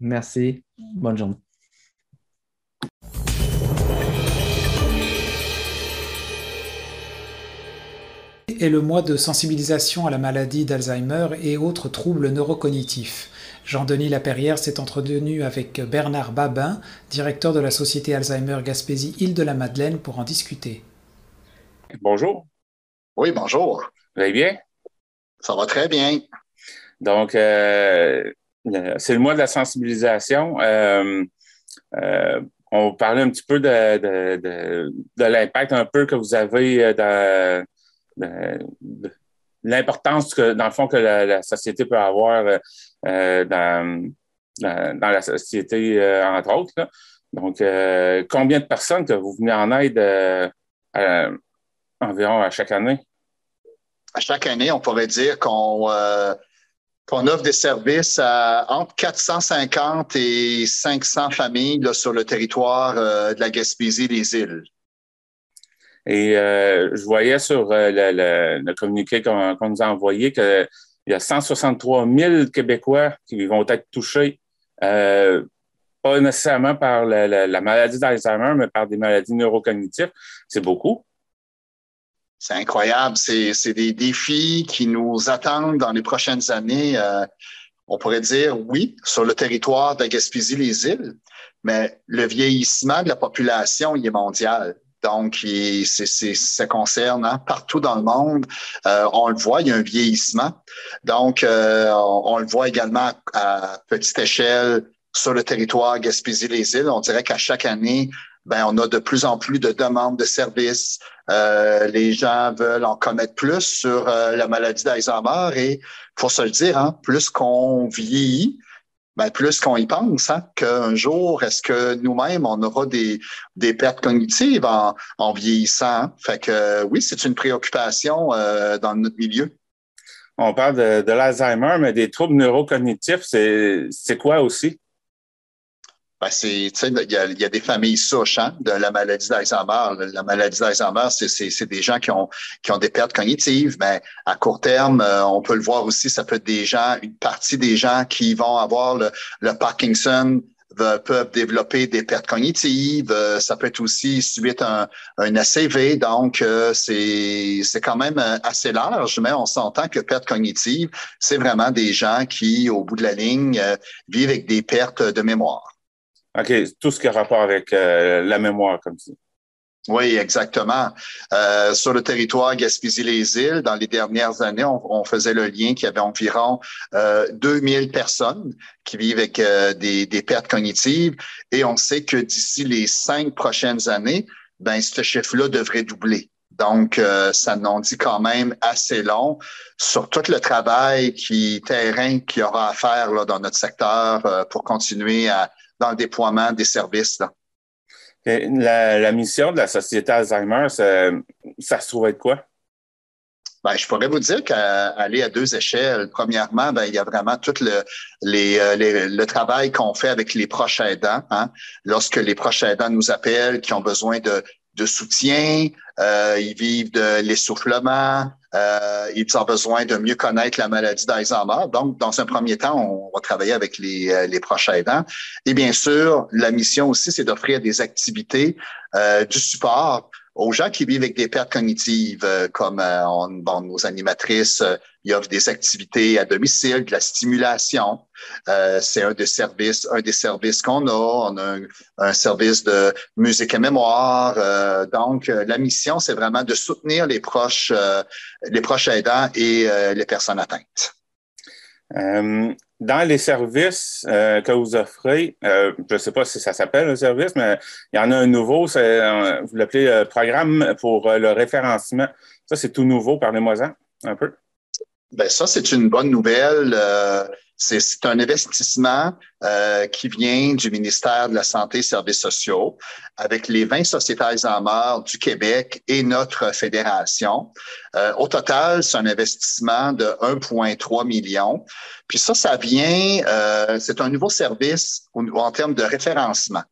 Merci. Bonne journée. Est le mois de sensibilisation à la maladie d'Alzheimer et autres troubles neurocognitifs. Jean-Denis Laperrière s'est entretenu avec Bernard Babin, directeur de la Société Alzheimer Gaspésie Île-de-la-Madeleine, pour en discuter. Bonjour. Oui, bonjour. Vous allez bien? Ça va très bien. Donc, euh, c'est le mois de la sensibilisation. Euh, euh, on va parler un petit peu de, de l'impact un peu que vous avez dans, l'importance que, dans le fond, que la, société peut avoir euh, euh, dans, la société, euh, entre autres. Donc, combien de personnes que vous venez en aide environ à chaque année? À chaque année, on pourrait dire qu'on qu'on offre des services à entre 450 et 500 familles sur le territoire de la Gaspésie des îles. Et euh, je voyais sur euh, le, communiqué qu'on nous a envoyé qu'il y a 163 000 Québécois qui vont être touchés, euh, pas nécessairement par la, maladie d'Alzheimer, mais par des maladies neurocognitives. C'est beaucoup. C'est incroyable. C'est des défis qui nous attendent dans les prochaines années. on pourrait dire oui, sur le territoire de Gaspésie-les-Îles, mais le vieillissement de la population, il est mondial. Donc, ça concerne hein, partout dans le monde. Euh, on le voit, il y a un vieillissement. Donc, euh, on, le voit également à, petite échelle sur le territoire Gaspésie-les-Îles. On dirait qu'à chaque année, ben, on a de plus en plus de demandes de services. Euh, les gens veulent en connaître plus sur la maladie d'Alzheimer et, faut se le dire, hein, plus qu'on vieillit, ben, plus qu'on y pense, hein, qu'un jour, est-ce que nous-mêmes, on aura des, des pertes cognitives en, en vieillissant? Hein? Fait que oui, c'est une préoccupation euh, dans notre milieu. On parle de, de l'Alzheimer, mais des troubles neurocognitifs, c'est quoi aussi? Ben c'est, il y a, y a, des familles souches hein, de la maladie d'Alzheimer. La maladie d'Alzheimer, c'est des gens qui ont, qui ont des pertes cognitives, mais à court terme, euh, on peut le voir aussi, ça peut être des gens, une partie des gens qui vont avoir le, le Parkinson peuvent développer des pertes cognitives. Euh, ça peut être aussi suite un, un ACV. Donc, euh, c'est quand même assez large, mais on s'entend que pertes cognitives, c'est vraiment des gens qui, au bout de la ligne, vivent avec des pertes de mémoire. OK, tout ce qui a rapport avec euh, la mémoire, comme ça. Oui, exactement. Euh, sur le territoire Gaspésie-les-Îles, dans les dernières années, on, faisait le lien qu'il y avait environ euh, 2000 personnes qui vivent avec euh, des, des, pertes cognitives et on sait que d'ici les cinq prochaines années, ben ce chiffre-là devrait doubler. Donc, euh, ça n'en dit quand même assez long sur tout le travail qui terrain qu'il y aura à faire là, dans notre secteur pour continuer à, dans le déploiement des services. La, mission de la Société Alzheimer, ça, se trouve être quoi? Ben, je pourrais vous dire qu'aller à deux échelles, premièrement, ben, il y a vraiment tout le, les, euh, le travail qu'on fait avec les proches aidants. Hein. Lorsque les proches aidants nous appellent, qui ont besoin de, de soutien, euh, ils vivent de l'essoufflement, euh, ils ont besoin de mieux connaître la maladie d'Alzheimer. Donc, dans un premier temps, on va travailler avec les, euh, les proches aidants. Et bien sûr, la mission aussi, c'est d'offrir des activités, euh, du support aux gens qui vivent avec des pertes cognitives, euh, comme euh, bon, nos animatrices, euh, ils offrent des activités à domicile, de la stimulation. c'est un des services, un des services qu'on a. On a un, service de musique et mémoire. donc, la mission, c'est vraiment de soutenir les proches, les proches aidants et les personnes atteintes dans les services euh, que vous offrez, euh, je ne sais pas si ça s'appelle un service, mais il y en a un nouveau, euh, vous l'appelez programme pour le référencement. Ça, c'est tout nouveau. Parlez-moi-en un peu. Ben ça, c'est une bonne nouvelle. C'est un investissement euh, qui vient du ministère de la Santé et Services sociaux avec les 20 sociétés Alzheimer du Québec et notre fédération. Euh, au total, c'est un investissement de 1,3 million. Puis ça, ça vient, euh, c'est un nouveau service en termes de référencement.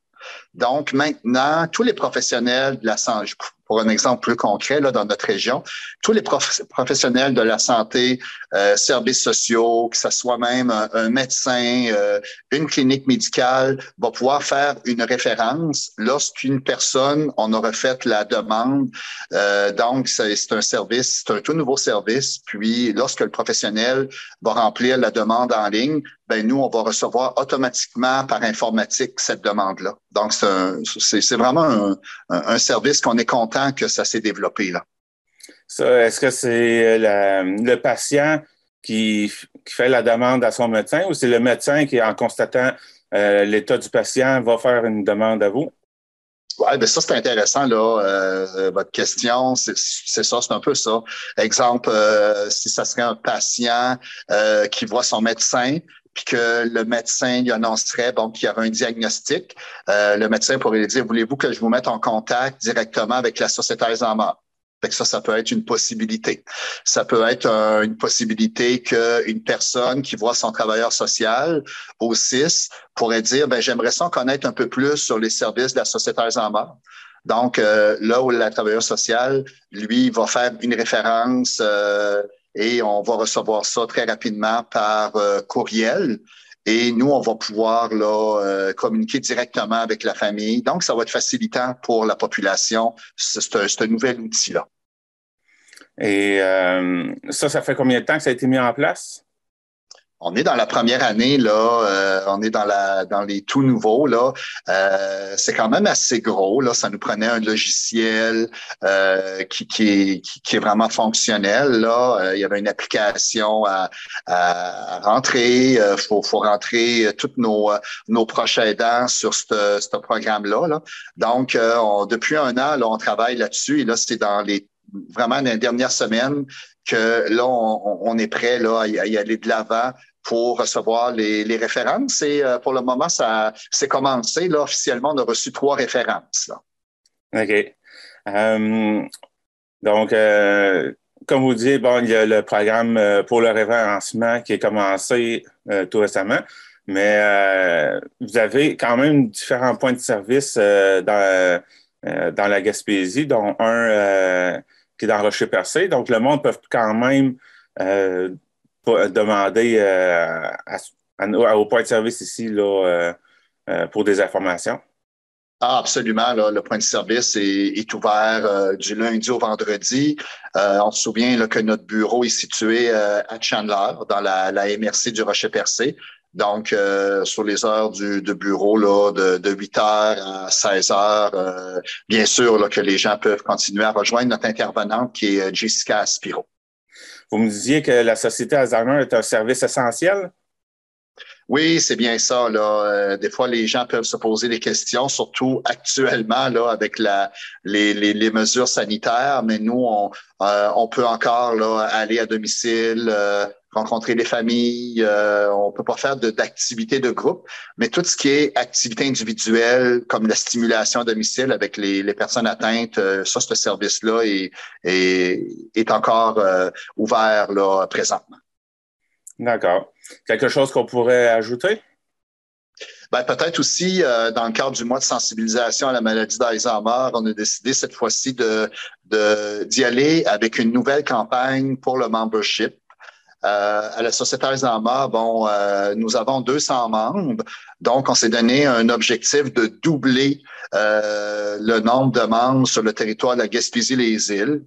Donc maintenant, tous les professionnels de la santé, pour un exemple plus concret là, dans notre région, tous les professionnels de la santé, euh, services sociaux, que ce soit même un, médecin, euh, une clinique médicale, va pouvoir faire une référence lorsqu'une personne, on aura fait la demande. Euh, donc, c'est un service, c'est un tout nouveau service. Puis, lorsque le professionnel va remplir la demande en ligne, ben nous, on va recevoir automatiquement par informatique cette demande-là. Donc, c'est vraiment un, un service qu'on est content que ça s'est développé là. Est-ce que c'est le patient qui, fait la demande à son médecin ou c'est le médecin qui, en constatant euh, l'état du patient, va faire une demande à vous? Oui, ben ça, c'est intéressant, là. Euh, votre question, c'est ça, c'est un peu ça. Exemple, euh, si ça serait un patient qui voit son médecin, puis que le médecin lui annoncerait bon, qu'il y avait un diagnostic, euh, le médecin pourrait lui dire Voulez-vous que je vous mette en contact directement avec la société Alzheimer? Fait ça, ça peut être une possibilité. Ça peut être une possibilité qu'une personne qui voit son travailleur social au CIS pourrait dire ben j'aimerais ça en connaître un peu plus sur les services de la société Alzheimer. Donc, euh, là où la travailleur sociale, lui, va faire une référence euh, et on va recevoir ça très rapidement par euh, courriel. Et nous, on va pouvoir là, euh, communiquer directement avec la famille. Donc, ça va être facilitant pour la population, ce nouvel outil-là. Et euh, ça, ça fait combien de temps que ça a été mis en place? on est dans la première année là, euh, on est dans la dans les tout nouveaux là. Euh, c'est quand même assez gros là. Ça nous prenait un logiciel euh, qui, qui, est, qui, est vraiment fonctionnel là. il y avait une application à, à rentrer. Il faut, faut rentrer toutes nos nos proches aidants sur ce, ce programme là. Donc depuis un an là, on travaille là-dessus et là c'est dans les vraiment les dernières semaines que là, on, est prêt là, à y aller de l'avant pour recevoir les, références. Et euh, pour le moment, ça c'est commencé. Là, officiellement, on a reçu trois références. Là. OK. Um, donc, euh, comme vous dites, bon, il y a le programme euh, pour le référencement qui est commencé tout récemment, mais vous avez quand même différents points de service dans, dans la Gaspésie, dont un qui est dans Rocher-Percé. Donc, le monde peut quand même demander euh, au point de service ici là, euh, euh, pour des informations? Ah, absolument. le point de service est, ouvert du lundi au vendredi. on se souvient que notre bureau est situé à Chandler, dans la, MRC du Rocher-Percé. Donc, sur les heures du, bureau là, de, de 8 heures à 16 heures, bien sûr que les gens peuvent continuer à rejoindre notre intervenante qui est Jessica Spiro. Vous me disiez que la société Alzheimer est un service essentiel? Oui, c'est bien ça. Là. Euh, des fois, les gens peuvent se poser des questions, surtout actuellement là, avec la, les, les, les mesures sanitaires. Mais nous, on, euh, on peut encore là, aller à domicile, euh, rencontrer les familles. Euh, on peut pas faire d'activités de, groupe, mais tout ce qui est activité individuelle, comme la stimulation à domicile avec les, les personnes atteintes, euh, ça, ce service-là est, est, est encore euh, ouvert là, présentement. D'accord. Quelque chose qu'on pourrait ajouter? Ben, peut-être aussi, euh, dans le cadre du mois de sensibilisation à la maladie d'Alzheimer, on a décidé cette fois-ci d'y aller avec une nouvelle campagne pour le membership. Euh, à la Société Alzheimer, bon, euh, nous avons 200 membres, donc on s'est donné un objectif de doubler le nombre de membres sur le territoire de la Gaspésie-les-Îles.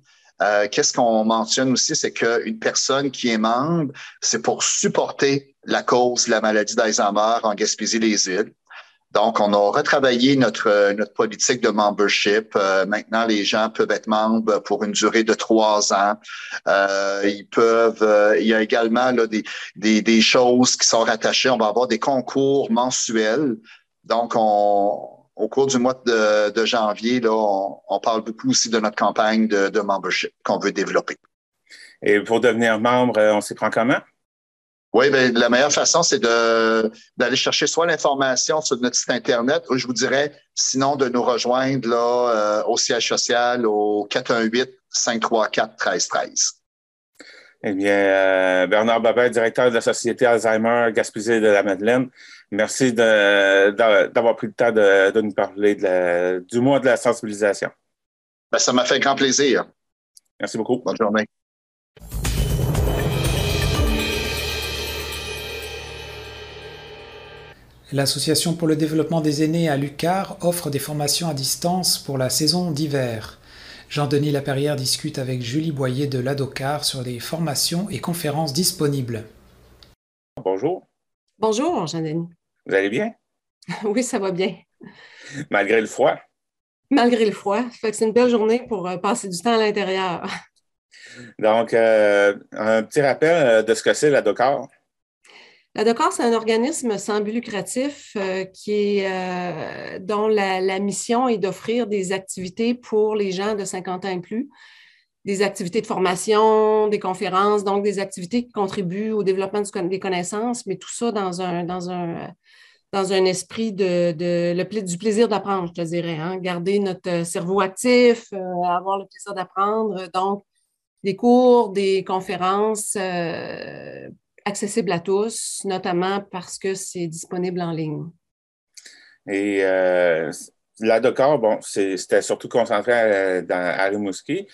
Qu'est-ce qu'on mentionne aussi, c'est qu'une personne qui est membre, c'est pour supporter la cause de la maladie d'Alzheimer en Gaspésie-les-Îles. Donc, on a retravaillé notre, euh, notre politique de membership. Euh, maintenant, les gens peuvent être membres pour une durée de trois ans. Euh, ils peuvent. il y a également là, des, des, des, choses qui sont rattachées. On va avoir des concours mensuels. Donc, on, au cours du mois de, de janvier, là, on, on, parle beaucoup aussi de notre campagne de, de membership qu'on veut développer. Et pour devenir membre, on s'y prend comment? Oui, ben, la meilleure façon, c'est de, d'aller chercher soit l'information sur notre site Internet, ou je vous dirais, sinon de nous rejoindre là, euh, au siège social au 418-534-1313. Eh bien, euh, Bernard Babet, directeur de la Société Alzheimer Gaspésie de la Madeleine, merci d'avoir pris le temps de, de nous parler de du mois de la sensibilisation. Ben, ça m'a fait grand plaisir. Merci beaucoup. Bonne journée. L'Association pour le développement des aînés à Lucar offre des formations à distance pour la saison d'hiver. Jean-Denis Laperrière discute avec Julie Boyer de l'ADOCAR sur les formations et conférences disponibles. Bonjour. Bonjour, Jean-Denis. Vous allez bien? oui, ça va bien. Malgré le froid? Malgré le froid. c'est une belle journée pour euh, passer du temps à l'intérieur. Donc, euh, un petit rappel euh, de ce que c'est l'ADOCAR. La DOCAR, c'est un organisme sans but lucratif euh, qui est, euh, dont la, mission est d'offrir des activités pour les gens de 50 ans et plus, des activités de formation, des conférences, donc des activités qui contribuent au développement des connaissances, mais tout ça dans un, dans un, dans un esprit de, le, du plaisir d'apprendre, je te dirais. Hein? Garder notre cerveau actif, euh, avoir le plaisir d'apprendre. Donc, des cours, des conférences accessible à tous, notamment parce que c'est disponible en ligne. Et euh, la Docor, bon, c'était surtout concentré à, Rimouski,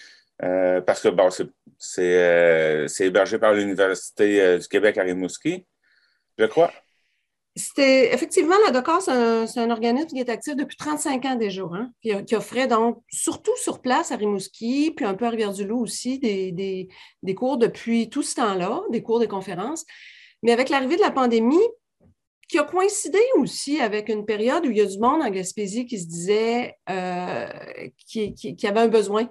euh, parce que bon, c'est hébergé par l'Université euh, du Québec à Rimouski, je crois. C'était effectivement, la DOCAR, c'est un, organisme qui est actif depuis 35 ans déjà, hein, qui, offrait donc surtout sur place à Rimouski, puis un peu à Rivière-du-Loup aussi, des, cours depuis tout ce temps-là, des cours, des conférences. Mais avec l'arrivée de la pandémie, qui a coïncidé aussi avec une période où il y a du monde en Gaspésie qui se disait euh, qui, avait un besoin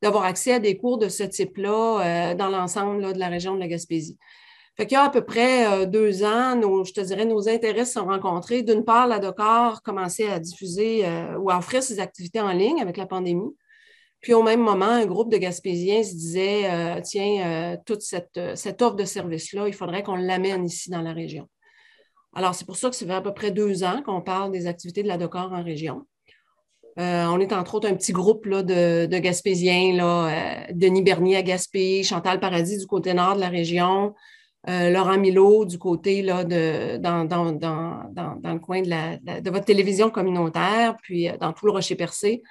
d'avoir accès à des cours de ce type-là euh, dans l'ensemble de la région de la Gaspésie. Fait qu'il y a à peu près euh, deux ans, je te dirais, nos intérêts se sont rencontrés. D'une part, la DOCAR commençait à diffuser ou à offrir ses activités en ligne avec la pandémie. Puis au même moment, un groupe de Gaspésiens se disait tiens, toute cette, cette offre de service-là, il faudrait qu'on l'amène ici dans la région. Alors, c'est pour ça que ça fait à peu près deux ans qu'on parle des activités de la DOCOR en région. Euh, on est entre autres un petit groupe de, Gaspésiens, là, euh, Denis Bernier à Gaspé, Chantal Paradis du côté nord de la région, euh, Laurent Milo du côté là, de, dans, le coin de, votre télévision communautaire, puis dans tout le Rocher-Percé,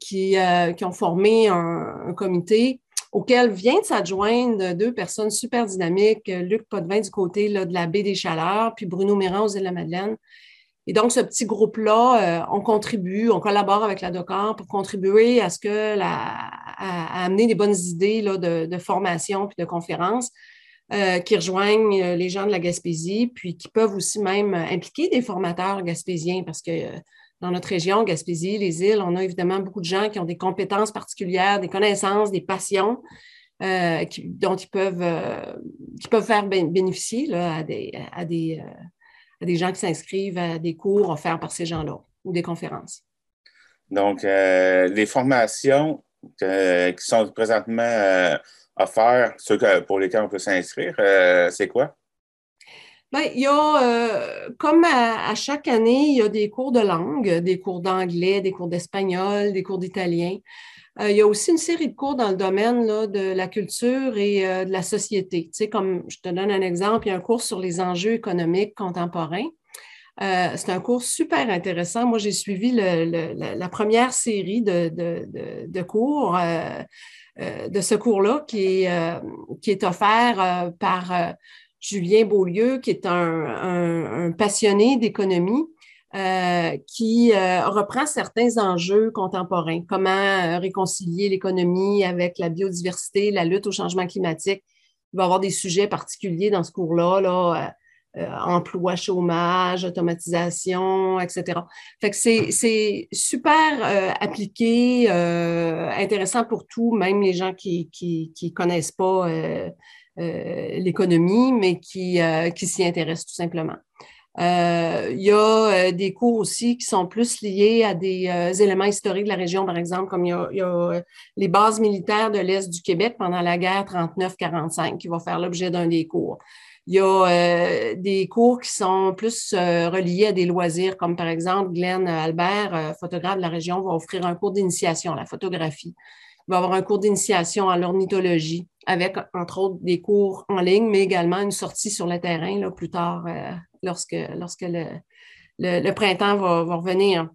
qui, ont formé un comité auquel vient de s'adjoindre deux personnes super dynamiques, Luc Potvin du côté de la baie des Chaleurs, puis Bruno Méran aux îles-de-la-Madeleine. Et donc, ce petit groupe-là, euh, on contribue, on collabore avec la DOCAR pour contribuer à ce que la, à, amener des bonnes idées là, de, formation puis de conférences euh, qui rejoignent euh, les gens de la Gaspésie, puis qui peuvent aussi même impliquer des formateurs gaspésiens parce que dans notre région, Gaspésie, les îles, on a évidemment beaucoup de gens qui ont des compétences particulières, des connaissances, des passions euh, dont ils peuvent, euh, qui peuvent faire bénéficier à, des, à, des, euh, à, des, gens qui s'inscrivent à des cours offerts par ces gens-là ou des conférences. Donc, les formations qui sont présentement offertes, ceux pour lesquels on peut s'inscrire, c'est quoi? Bien, il y a, euh, comme à, chaque année, il y a des cours de langue, des cours d'anglais, des cours d'espagnol, des cours d'italien. Euh, il y a aussi une série de cours dans le domaine là, de la culture et euh, de la société. Tu sais, comme je te donne un exemple, il y a un cours sur les enjeux économiques contemporains. C'est un cours super intéressant. Moi, j'ai suivi la, première série de, de cours de ce cours-là qui, est, qui est offert par Julien Beaulieu, qui est un, passionné d'économie, euh, qui euh, reprend certains enjeux contemporains. Comment euh, réconcilier l'économie avec la biodiversité, la lutte au changement climatique. Il va y avoir des sujets particuliers dans ce cours-là, là, emploi, chômage, automatisation, etc. Fait que c'est super appliqué, intéressant pour tout, même les gens qui ne connaissent pas euh, l'économie, mais qui, euh, qui s'y intéressent tout simplement. Euh, il y a des cours aussi qui sont plus liés à des éléments historiques de la région, par exemple, comme il y a, les bases militaires de l'Est du Québec pendant la guerre 39-45 qui va faire l'objet d'un des cours. Il y a des cours qui sont plus reliés à des loisirs, comme par exemple Glenn Albert, photographe de la région, va offrir un cours d'initiation à la photographie. Il va avoir un cours d'initiation à l'ornithologie avec, entre autres, des cours en ligne, mais également une sortie sur le terrain là, plus tard euh, lorsque, lorsque le, le, printemps va, va revenir.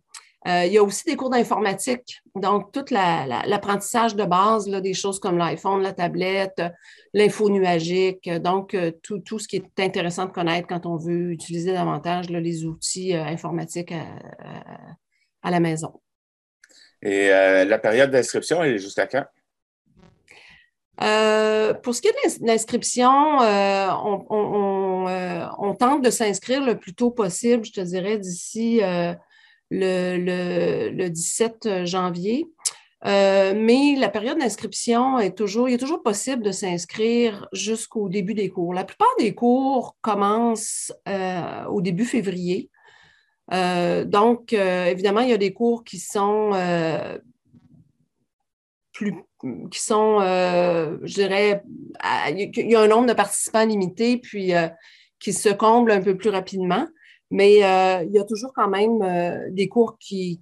Euh, il y a aussi des cours d'informatique, donc tout l'apprentissage de base, là, des choses comme l'iPhone, la tablette, l'info nuagique, donc euh, tout, tout, ce qui est intéressant de connaître quand on veut utiliser davantage là, les outils informatiques à, à, la maison. Et la période d'inscription, elle est jusqu'à quand? Euh, pour ce qui est de l'inscription, euh, euh, on, tente de s'inscrire le plus tôt possible, je te dirais, d'ici le, 17 janvier. mais la période d'inscription est toujours, il est toujours possible de s'inscrire jusqu'au début des cours. La plupart des cours commencent au début février. donc, évidemment, il y a des cours qui sont plus qui sont, euh, je dirais, il y a un nombre de participants limité, puis euh, qui se comble un peu plus rapidement. Mais euh, il y a toujours quand même des cours qui,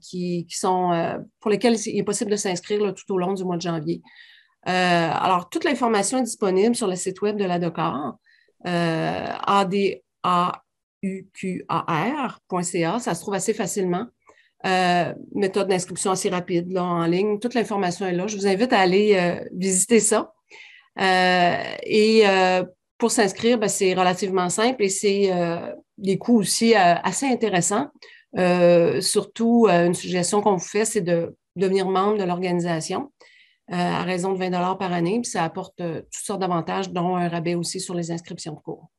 sont pour lesquels il est possible de s'inscrire tout au long du mois de janvier. alors, toute l'information est disponible sur le site web de la DOCAR, adauqar.ca. Ça se trouve assez facilement. Euh, méthode d'inscription assez rapide là, en ligne. Toute l'information est là. Je vous invite à aller euh, visiter ça. Euh, et pour s'inscrire, ben, c'est relativement simple et c'est des coûts aussi assez intéressants. surtout, une suggestion qu'on vous fait, c'est de devenir membre de l'organisation. à raison de 20 par année. Ça apporte toutes sortes d'avantages, dont un rabais aussi sur les inscriptions de cours.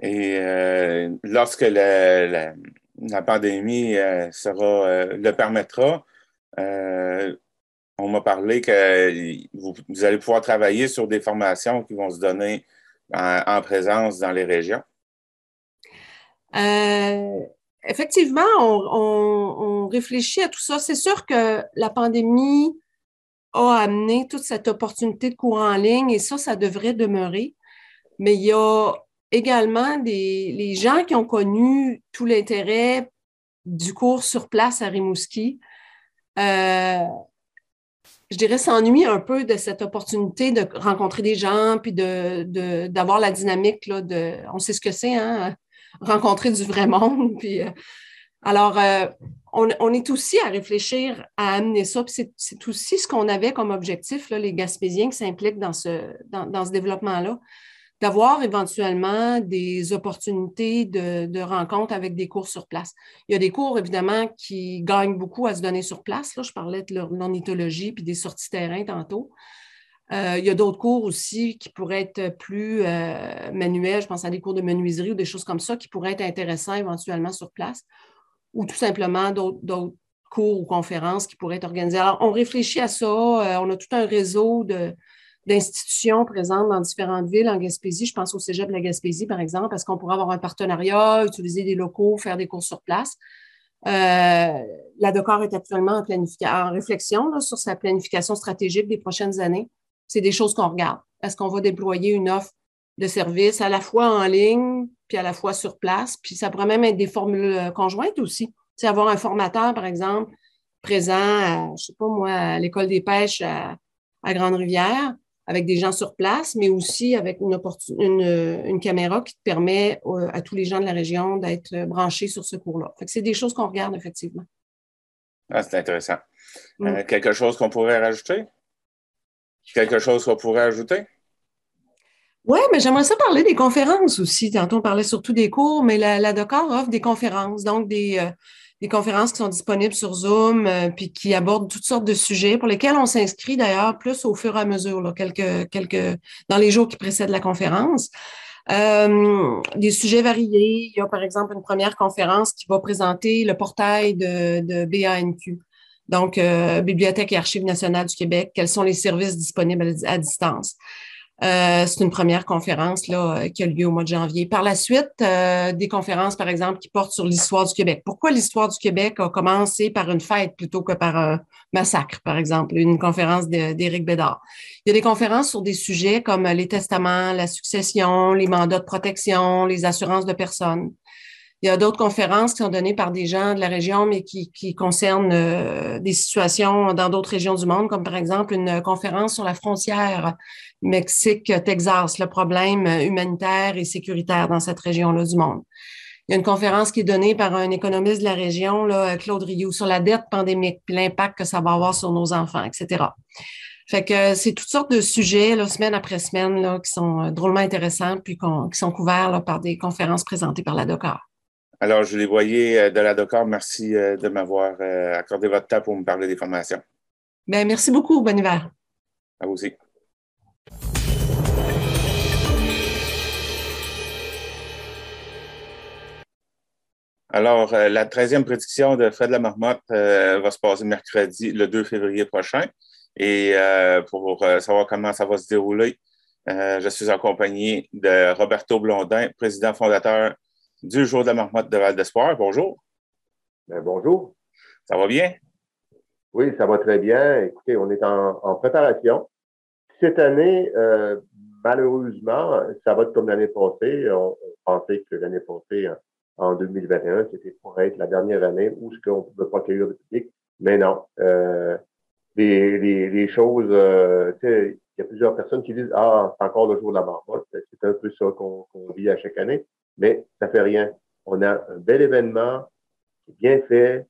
Et lorsque la, pandémie sera, le permettra, on m'a parlé que vous, allez pouvoir travailler sur des formations qui vont se donner en, présence dans les régions. Euh, effectivement, on, réfléchit à tout ça. C'est sûr que la pandémie a amené toute cette opportunité de cours en ligne et ça, ça devrait demeurer. Mais il y a également des, gens qui ont connu tout l'intérêt du cours sur place à Rimouski. Euh, je dirais, s'ennuie un peu de cette opportunité de rencontrer des gens, puis d'avoir la dynamique, là, on sait ce que c'est, hein, rencontrer du vrai monde. Puis, euh, alors, euh, on, on, est aussi à réfléchir à amener ça, puis c'est aussi ce qu'on avait comme objectif, là, les Gaspésiens qui s'impliquent dans ce, développement-là d'avoir éventuellement des opportunités de, de avec des cours sur place. Il y a des cours, évidemment, qui gagnent beaucoup à se donner sur place. Là, je parlais de l'ornithologie puis des sorties terrain tantôt. Euh, il y a d'autres cours aussi qui pourraient être plus euh, manuels. Je pense à des cours de menuiserie ou des choses comme ça qui pourraient être intéressants éventuellement sur place. Ou tout simplement d'autres cours ou conférences qui pourraient être organisées. Alors, on réfléchit à ça. Euh, on a tout un réseau d'institutions présentes dans différentes villes en Gaspésie. Je pense au Cégep de la Gaspésie, par exemple, parce qu'on pourrait avoir un partenariat, utiliser des locaux, faire des cours sur place. La DOCOR est actuellement en, en réflexion sur sa planification stratégique des prochaines années. C'est des choses qu'on regarde. Est-ce qu'on va déployer une offre de services à la fois en ligne, puis à la fois sur place, puis ça pourrait même être des formules euh, conjointes aussi. C'est avoir un formateur, par exemple, présent à, je sais pas moi, à l'école des pêches à, à Grande-Rivière, avec des gens sur place, mais aussi avec une, une, caméra qui te permet euh, à tous les gens de la région d'être branchés sur ce cours-là. C'est des choses qu'on regarde effectivement. Ah, c'est intéressant. Mm. Euh, quelque chose qu'on pourrait rajouter? Quelque chose qu'on pourrait ajouter? Oui, mais j'aimerais ça parler des conférences aussi. Tantôt, on parlait surtout des cours, mais la, la DOCAR offre des conférences, donc des, euh, des conférences qui sont disponibles sur Zoom, euh, puis qui abordent toutes sortes de sujets pour lesquels on s'inscrit d'ailleurs plus au fur et à mesure, dans les jours qui précèdent la conférence. Euh, des sujets variés. Il y a par exemple une première conférence qui va présenter le portail de, de BANQ, donc euh, Bibliothèque et Archives nationales du Québec, quels sont les services disponibles à distance? Euh, c'est une première conférence là, euh, qui a lieu au mois de janvier. Par la suite, des conférences, par exemple, qui portent sur l'histoire du Québec. Pourquoi l'histoire du Québec a commencé par une fête plutôt que par un massacre, par exemple, une conférence d'Éric Bédard? Il y a des conférences sur des sujets comme les testaments, la succession, les mandats de protection, les assurances de personnes. Il y a d'autres conférences qui sont données par des gens de la région, mais qui, qui concernent euh, des situations dans d'autres régions du monde, comme par exemple une conférence sur la frontière Mexique-Texas, le problème humanitaire et sécuritaire dans cette région-là du monde. Il y a une conférence qui est donnée par un économiste de la région, là, Claude Rioux, sur la dette pandémique, puis l'impact que ça va avoir sur nos enfants, etc. Fait que c'est toutes sortes de sujets, là, semaine après semaine, là, qui sont euh, drôlement intéressants, puis qui sont couverts là, par des conférences présentées par la DOCAR. Alors, je les voyais euh, de la DOCOR. Merci euh, de m'avoir euh, accordé votre temps pour me parler des formations. Bien, merci beaucoup. Bon hiver. À vous aussi. Alors, la 13e prédiction de Fred Lamarmotte va se passer mercredi, le 2 février prochain. Et pour savoir comment ça va se dérouler, je suis accompagné de Roberto Blondin, président fondateur du jour de la marmotte de Val d'Espoir. Bonjour. Ben, bonjour. Ça va bien? Oui, ça va très bien. Écoutez, on est en, préparation. Cette année, euh, malheureusement, ça va être comme l'année passée. On, pensait que l'année passée, en 2021, c'était pour être la dernière année où ce qu'on ne pouvait pas accueillir le public. Mais non. Euh, les, les, choses, euh, il y a plusieurs personnes qui disent Ah, c'est encore le jour de la marmotte. C'est un peu ça qu'on vit à chaque année mais ça fait rien. On a un bel événement bien fait,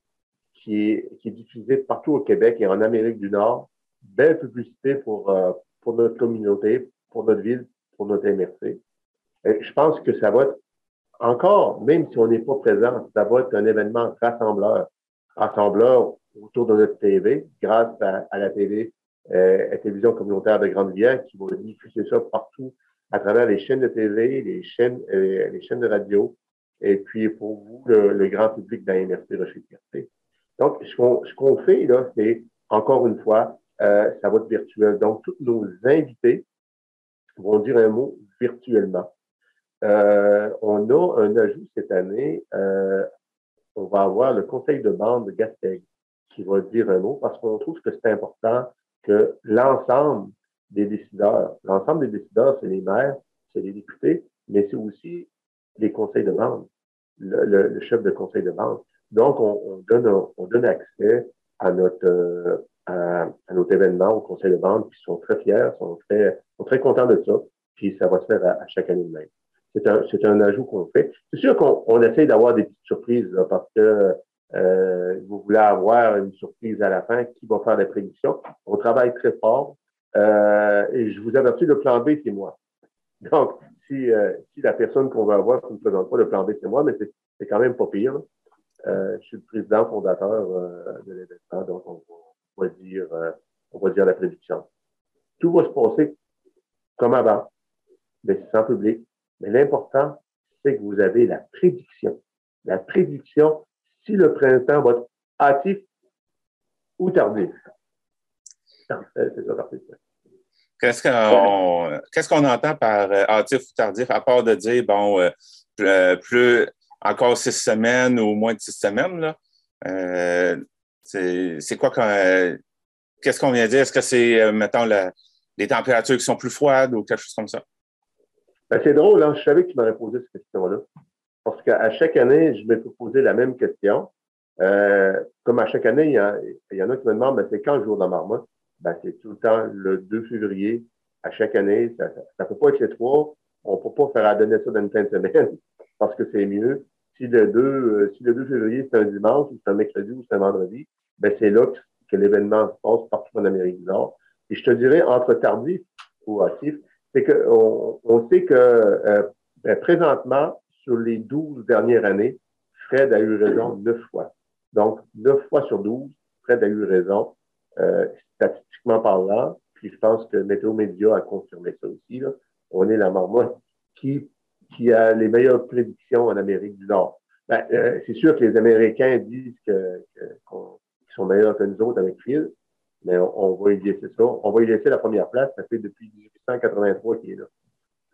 qui est, diffusé partout au Québec et en Amérique du Nord. Belle publicité pour, euh, pour notre communauté, pour notre ville, pour notre MRC. Je pense que ça va être encore, même si on n'est pas présent, ça va être un événement rassembleur. Rassembleur autour de notre TV, grâce à, la TV euh, télévision communautaire de Grande-Rivière qui va diffuser ça partout à travers les chaînes de TV, les chaînes, euh, les chaînes de radio, et puis pour vous, le, grand public la MRC Rocher-Fierté. Donc, ce qu'on fait, là, c'est, encore une fois, euh, ça va être virtuel. Donc, tous nos invités vont dire un mot virtuellement. Euh, on a un ajout cette année. Euh, on va avoir le conseil de bande de Gasteg qui va dire un mot parce qu'on trouve que c'est important que l'ensemble des décideurs, l'ensemble des décideurs, c'est les maires, c'est les députés, mais c'est aussi les conseils de bande, le, chef de conseil de bande. Donc, on, donne, on donne accès à notre, euh, à, notre événement au conseil de bande qui sont très fiers, sont très, sont très contents de ça, puis ça va se faire à, chaque année de même. C'est un, un ajout qu'on fait. C'est sûr qu'on on essaye d'avoir des petites surprises parce que euh, vous voulez avoir une surprise à la fin qui va faire des prédictions. On travaille très fort. Euh, et je vous avertis, le plan B, c'est moi. Donc, si, euh, si la personne qu'on va avoir ne présente pas le plan B, c'est moi, mais c'est, quand même pas pire. Euh, je suis le président fondateur euh, de l'événement, donc on va, dire, euh, on va dire la prédiction. Tout va se passer comme avant, mais sans public. Mais l'important, c'est que vous avez la prédiction. La prédiction, si le printemps va être hâtif ou tardif. Qu'est-ce qu'on entend par hâtif ou tardif, à part de dire, bon, plus encore six semaines ou moins de six semaines. Là? Euh, c'est quoi. Qu'est-ce qu'on vient dire? Est-ce que c'est, euh, mettons, les températures qui sont plus froides ou quelque chose comme ça? Ben, c'est drôle, hein? je savais que tu m'aurais posé cette question-là. Parce qu'à chaque année, je me fais poser la même question. Euh, comme à chaque année, il y, y en a qui me demandent, ben, c'est quand le jour de la marmotte? Ben, c'est tout le temps le 2 février. À chaque année, ça ne peut pas être les trois. On ne peut pas faire à donner ça dans une fin de semaine parce que c'est mieux. Si le 2, euh, si le 2 février, c'est un dimanche, ou c'est un mercredi, ou c'est un vendredi, ben c'est là que, l'événement se passe partout en Amérique du Nord. Et je te dirais, entre tardif ou actif, c'est qu'on on sait que euh, ben, présentement, sur les 12 dernières années, Fred a eu raison neuf fois. Donc, neuf fois sur 12, Fred a eu raison, statistiquement parlant. Puis je pense que Météo Média a confirmé ça aussi. On est la marmotte qui a les meilleures prédictions en Amérique du Nord. Ben, euh, c'est sûr que les Américains disent qu'ils sont meilleurs que nous autres avec Phil, mais on, va y laisser ça. On va y laisser la première place. Ça fait depuis 1883 qu'il est là.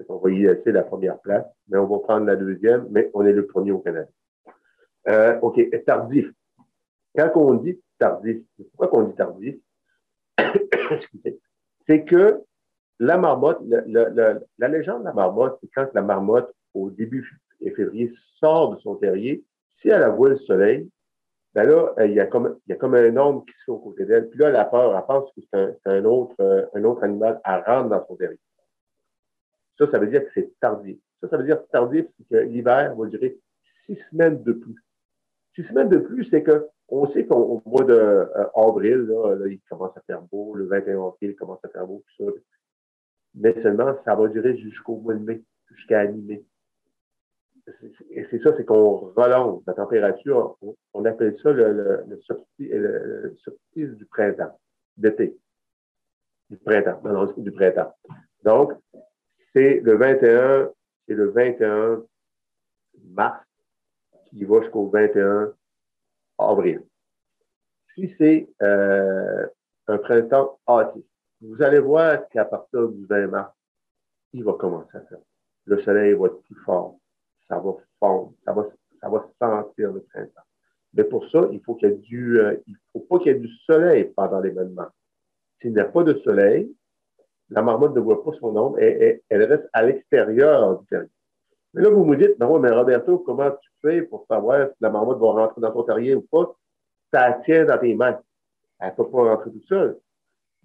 on va y laisser la première place, mais on va prendre la deuxième, mais on est le premier au Canada. Euh, OK, tardif. Quand on dit tardif, pourquoi qu'on dit tardif? c'est que la marmotte, la légende de la marmotte, c'est quand la marmotte, au début février, sort de son terrier, si elle a voit le soleil, ben là, euh, il y a comme, un homme qui se fait aux d'elle. Puis là, elle a peur, elle pense que c'est un, autre, euh, un autre animal, elle rentre dans son terrier. Ça, ça veut dire que c'est tardif. Ça, ça veut dire tardif, c'est que l'hiver va durer six semaines de plus. Six semaines de plus, c'est que on sait qu'au mois d'avril, euh, là, il commence à faire beau, le 21 avril, il commence à faire beau, tout ça mais seulement ça va durer jusqu'au mois de mai, jusqu'à mi-mai. Et c'est ça, c'est qu'on relance la température. On, appelle ça le, le, le, le du printemps, d'été. Du printemps, du printemps. Donc, c'est le 21, c'est le 21 mars qui va jusqu'au 21 avril. Si c'est euh, un printemps hâtif, vous allez voir qu'à partir du 20 mars, il va commencer à faire. Le soleil va être plus fort. Ça va fondre. Ça va, ça va sentir le printemps. Mais pour ça, il faut qu'il y ait du, euh, il faut pas qu'il y ait du soleil pendant l'événement. S'il n'y a pas de soleil, la marmotte ne voit pas son ombre et, elle reste à l'extérieur du terrier. Mais là, vous me dites, ben mais Roberto, comment tu fais pour savoir si la marmotte va rentrer dans ton terrier ou pas? Ça tient dans tes mains. Elle ne peut pas rentrer toute seule.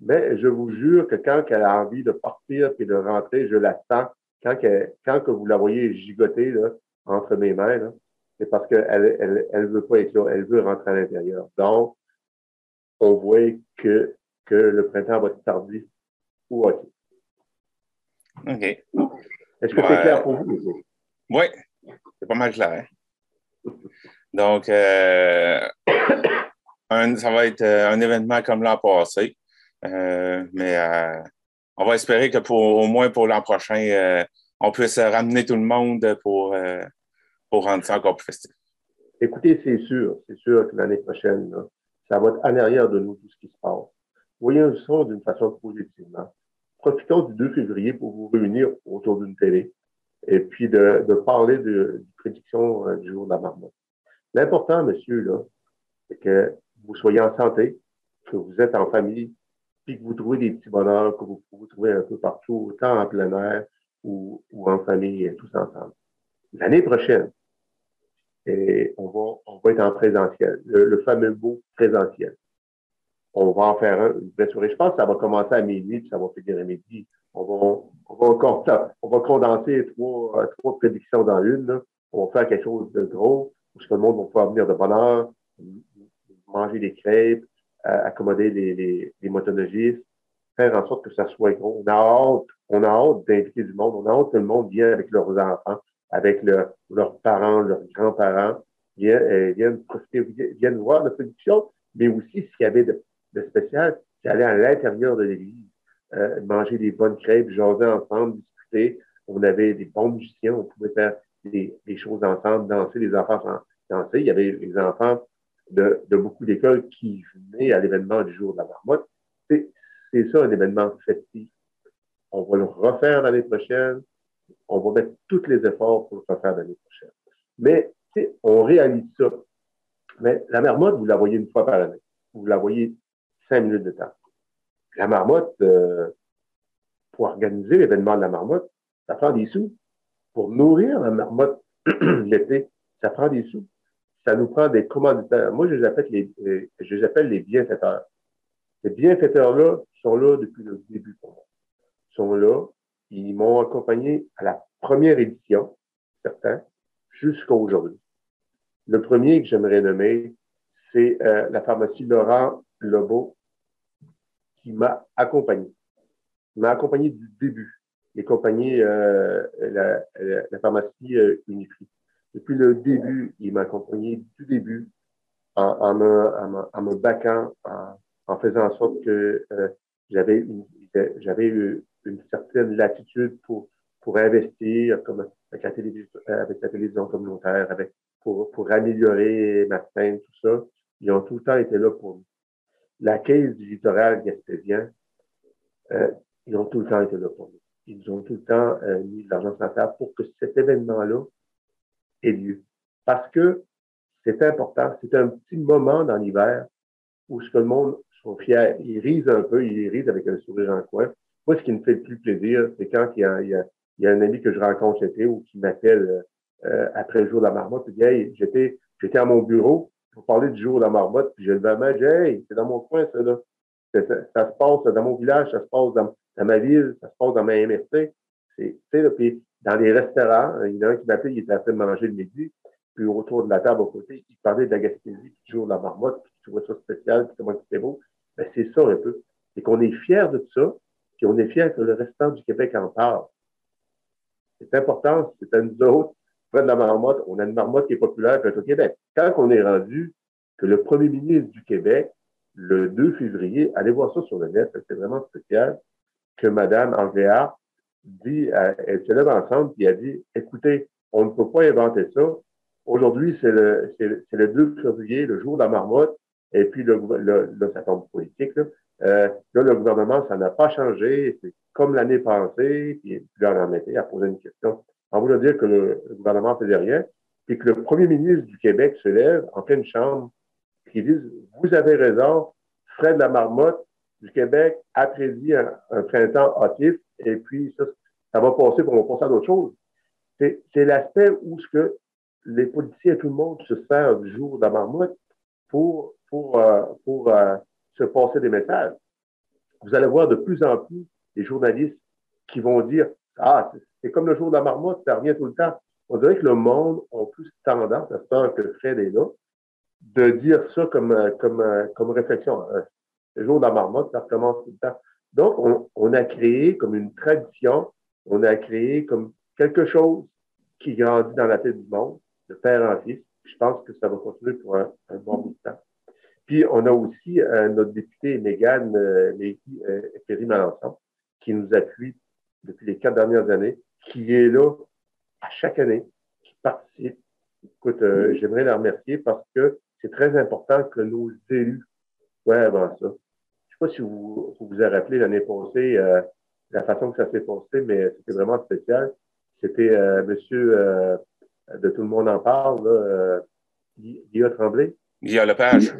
Mais je vous jure que quand elle a envie de partir et de rentrer, je la sens. Quand, quand que vous la voyez gigoter là, entre mes mains, c'est parce qu'elle elle, elle veut pas être là, elle veut rentrer à l'intérieur. Donc, on voit que, que le printemps va être tardif ou OK. OK. Est-ce que c'est clair pour vous? Oui, c'est pas mal clair. Donc, euh, ça va être euh, un événement comme l'an passé. mais on va espérer que pour au moins pour l'an prochain, on puisse ramener tout le monde pour, pour rendre ça encore plus festif. Écoutez, c'est sûr, c'est sûr que l'année prochaine, ça va être en arrière de nous tout ce qui se passe. Voyons ça d'une façon positivement. Profitons du 2 février pour vous réunir autour d'une télé et puis de, de parler de, de prédiction euh, du jour de la marmotte. L'important, monsieur, là, c'est que vous soyez en santé, que vous êtes en famille, puis que vous trouvez des petits bonheurs que vous pouvez trouver un peu partout, autant en plein air ou, ou en famille, tous ensemble. L'année prochaine, et on va, on va être en présentiel, le, fameux beau présentiel. On va en faire un, une vraie soirée. Je pense que ça va commencer à minuit, puis ça va finir à midi. On va, on va on va condenser trois, trois prédictions dans une. On va faire quelque chose de gros, où que le monde va pouvoir venir de bonne heure, manger des crêpes, euh, accommoder les, les, motonologistes, faire en sorte que ça soit gros. On a hâte, on a hâte d'inviter du monde, on a hâte que le monde vienne avec leurs enfants avec leurs parents, leurs grands-parents, viennent, euh, profiter, viennent voir la production, mais aussi ce qu'il y avait de, de spécial, c'est aller à l'intérieur de l'église, euh, manger des bonnes crêpes, jaser ensemble, discuter. On avait des bons musiciens, on pouvait faire des, des choses ensemble, danser, les enfants danser. Il y avait les enfants de, de beaucoup d'écoles qui venaient à l'événement du jour de la marmotte. C'est ça un événement festif. On va le refaire l'année prochaine on va mettre tous les efforts pour le faire l'année prochaine. Mais, on réalise ça. Mais la marmotte, vous la voyez une fois par année. Vous la voyez cinq minutes de temps. La marmotte, euh, pour organiser l'événement de la marmotte, ça prend des sous. Pour nourrir la marmotte l'été, ça prend des sous. Ça nous prend des commanditaires. Moi, je les appelle les, je les appelle les bienfaiteurs. Ces bienfaiteurs-là sont là depuis le début pour moi. Ils sont là ils m'ont accompagné à la première édition, certains, jusqu'à aujourd'hui. Le premier que j'aimerais nommer, c'est euh, la pharmacie Laurent Lebeau qui m'a accompagné. Il m'a accompagné du début. A accompagné euh, la, pharmacie euh. Depuis le début, il m'a accompagné du début en, me, en, me baquant, en, faisant en sorte que euh, j'avais une certaine latitude pour, pour investir comme avec la télévision, avec la télévision communautaire, avec, pour, pour améliorer ma scène, tout ça. Ils ont tout le temps été là pour nous. La caisse du littoral gaspésien, euh, ils ont tout le temps été là pour nous. Ils ont tout le temps euh, mis de l'argent sur la table pour que cet événement-là ait lieu. Parce que c'est important, c'est un petit moment dans l'hiver où ce que le monde sont fiers, ils risent un peu, ils risent avec un sourire en coin, moi, ce qui me fait le plus plaisir, c'est quand il y, a, il, un ami que je rencontre l'été ou qui m'appelle euh, après le jour de la marmotte, puis dit Hey, j'étais, j'étais à mon bureau pour parler du jour de la marmotte, puis j'ai levé la main, j'ai Hey, c'est dans mon coin, ça, là. Ça, se passe dans mon village, ça se passe dans, ma ville, ça se passe dans ma MRC. C'est, puis dans les restaurants, il y en a un qui m'appelait, il était en train de manger le midi, puis autour de la table à côté, il parlait de la Gaspésie, du jour de la marmotte, puis il trouvait ça spécial, puis comment c'était beau. Ben, c'est ça un peu. C'est qu'on est fiers de ça, puis on est fiers que le restant du Québec en parle. C'est important, c'est à nous autres, près de la marmotte, on a une marmotte qui est populaire au Québec. Quand on est rendu que le premier ministre du Québec, le 2 février, allez voir ça sur le net, c'est vraiment spécial, que Mme Andréa dit, elle se lève ensemble, puis elle dit, écoutez, on ne peut pas inventer ça. Aujourd'hui, c'est le, c'est, le 2 février, le jour de la marmotte, et puis le, le, ça tombe politique, là. Euh, là, le gouvernement, ça n'a pas changé. C'est comme l'année passée. Puis, là, on en était à poser une question. On voulait dire que le, gouvernement faisait rien. Puis que le premier ministre du Québec se lève en pleine chambre qui dit Vous avez raison, Fred Lamarmotte du Québec a prédit un, printemps hâtif. Et puis, ça, ça va passer, pour on va passer à d'autres choses. C'est l'aspect où ce que les politiciens, tout le monde se sert du jour de la marmotte pour, pour, euh, pour, euh, se passer des messages. Vous allez voir de plus en plus des journalistes qui vont dire Ah, c'est comme le jour de la marmotte, ça revient tout le temps. On dirait que le monde a plus tendance, à ce que Fred est là, de dire ça comme, comme, comme réflexion. Euh, le jour de la marmotte, ça recommence tout le temps. Donc, on, a créé comme une tradition, on a créé comme quelque chose qui grandit dans la tête du monde, de père en fils. Je pense que ça va continuer pour un, bon bout de temps. Puis on a aussi notre députée Mégane euh, Perry-Malençon, qui nous appuie depuis les quatre dernières années, qui est là à chaque année, qui participe. Écoute, euh, j'aimerais la remercier parce que c'est très important que nos élus soient avant ça. Je ne sais pas si vous vous, avez rappelé l'année passée euh, la façon que ça s'est passé, mais c'était vraiment spécial. C'était euh, monsieur euh, de Tout le monde en parle, là, Guillaume Tremblay. Guillaume Lepage.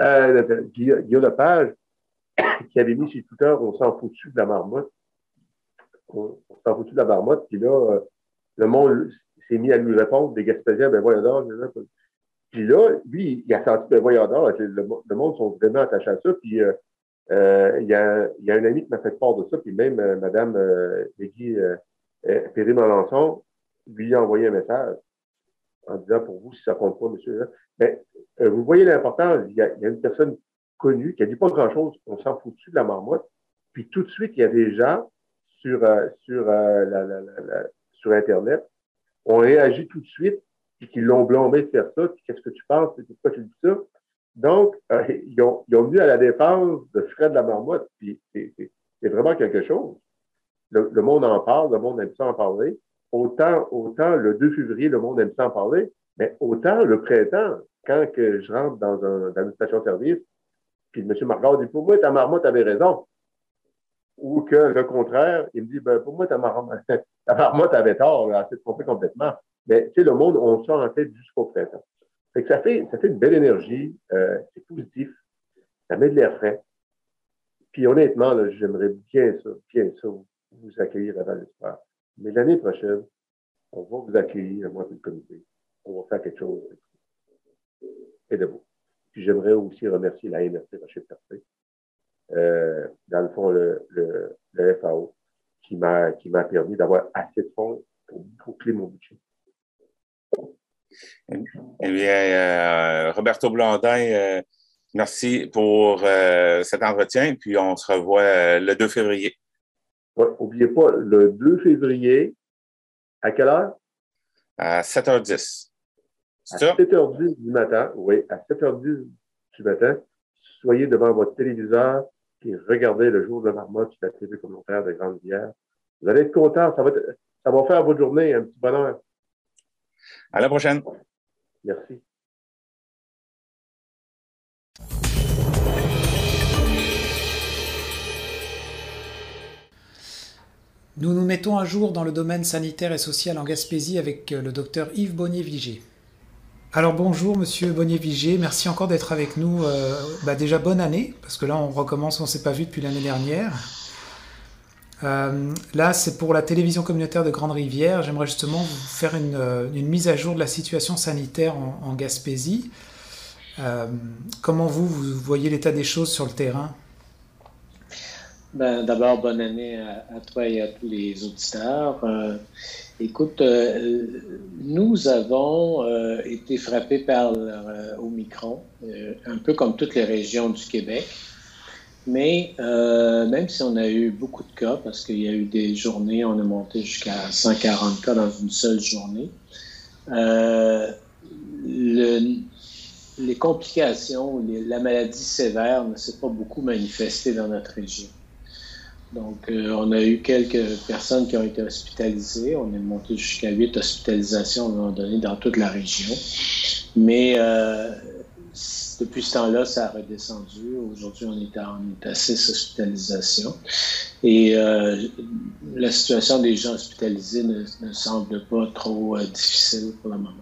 Euh, Guillaume Lepage, qui avait mis sur Twitter On s'en foutu de la marmotte on, s'en foutu de la marmotte, puis là, euh, le monde s'est mis à lui répondre, des Gaspésiens, ben voyons. Puis là, lui, il a senti, ben voyons le, monde sont vraiment attachés à ça, puis euh, euh, il, y a, un ami qui m'a fait part de ça, puis même euh, euh, Peggy Perry-Malençon lui a envoyé un message en disant pour vous, si ça compte pas, monsieur. Mais vous voyez l'importance, il, y a une personne connue qui a dit pas grand-chose, on s'en foutu de la marmotte? Puis tout de suite, il y a des gens sur, euh, sur, euh, la, sur Internet ont réagi tout de suite, puis qu'ils l'ont blâmé de faire ça, qu'est-ce que tu penses, pourquoi tu dis ça? Donc, euh, ils, ont, ils ont venu à la défense de Fred la marmotte, puis c'est vraiment quelque chose. Le, le, monde en parle, le monde aime ça en parler. Autant, autant le 2 février, le monde aime ça en parler, mais autant le printemps, quand que je rentre dans, un, dans une station-service, puis M. Margard dit, pour moi, ta marmotte avait raison ou que le contraire, il me dit, ben, pour moi, ta marmotte, tort, elle s'est trompée complètement. Mais, tu sais, le monde, on sort en tête jusqu'au printemps. Fait ça fait, ça fait une belle énergie, euh, c'est positif, ça met de l'air frais. Puis honnêtement, j'aimerais bien ça, bien ça, vous accueillir à val Mais l'année prochaine, on va vous accueillir, moi et le comité. On va faire quelque chose et de vous. Puis j'aimerais aussi remercier la MRC Rocher Percé euh, dans le fond, le, le, le FAO, qui m'a, qui m'a permis d'avoir assez de fonds pour boucler mon budget. Eh bien, euh, Roberto Blondin, euh, merci pour cet entretien, puis on se revoit le 2 février. Oui, n'oubliez pas, le 2 février, à quelle heure? À 7h10. À 7h10 du matin, oui, à 7h10 du matin, soyez devant votre téléviseur, et regardez le jour de marmotte sur la TV communautaire de Grande-Rivière. Vous allez être content. Ça va, ça va faire votre journée un petit bonheur. À la prochaine. Merci. Nous nous mettons à jour dans le domaine sanitaire et social en Gaspésie avec le docteur Yves Bonnier-Vigé. Alors bonjour Monsieur Bonnier-Vigé, merci encore d'être avec nous. Euh, bah déjà bonne année, parce que là on recommence, on ne s'est pas vu depuis l'année dernière. Euh, là c'est pour la télévision communautaire de Grande-Rivière. J'aimerais justement vous faire une, euh, une, mise à jour de la situation sanitaire en, Gaspésie. Comment vous, vous voyez l'état des choses sur le terrain? Ben, D'abord, bonne année à, à, toi et à tous les auditeurs. Écoute, euh, nous avons euh, été frappés par euh, un peu comme toutes les régions du Québec. Mais même si on a eu beaucoup de cas, parce qu'il y a eu des journées, on a monté jusqu'à 140 cas dans une seule journée, le, les complications, la maladie sévère ne s'est pas beaucoup manifestée dans notre région. Donc, euh, on a eu quelques personnes qui ont été hospitalisées. On est monté jusqu'à huit hospitalisations à un moment donné dans toute la région. Mais euh, depuis ce temps-là, ça a redescendu. Aujourd'hui, on est à, on six hospitalisations. Et euh, la situation des gens hospitalisés ne, ne semble pas trop euh, difficile pour le moment.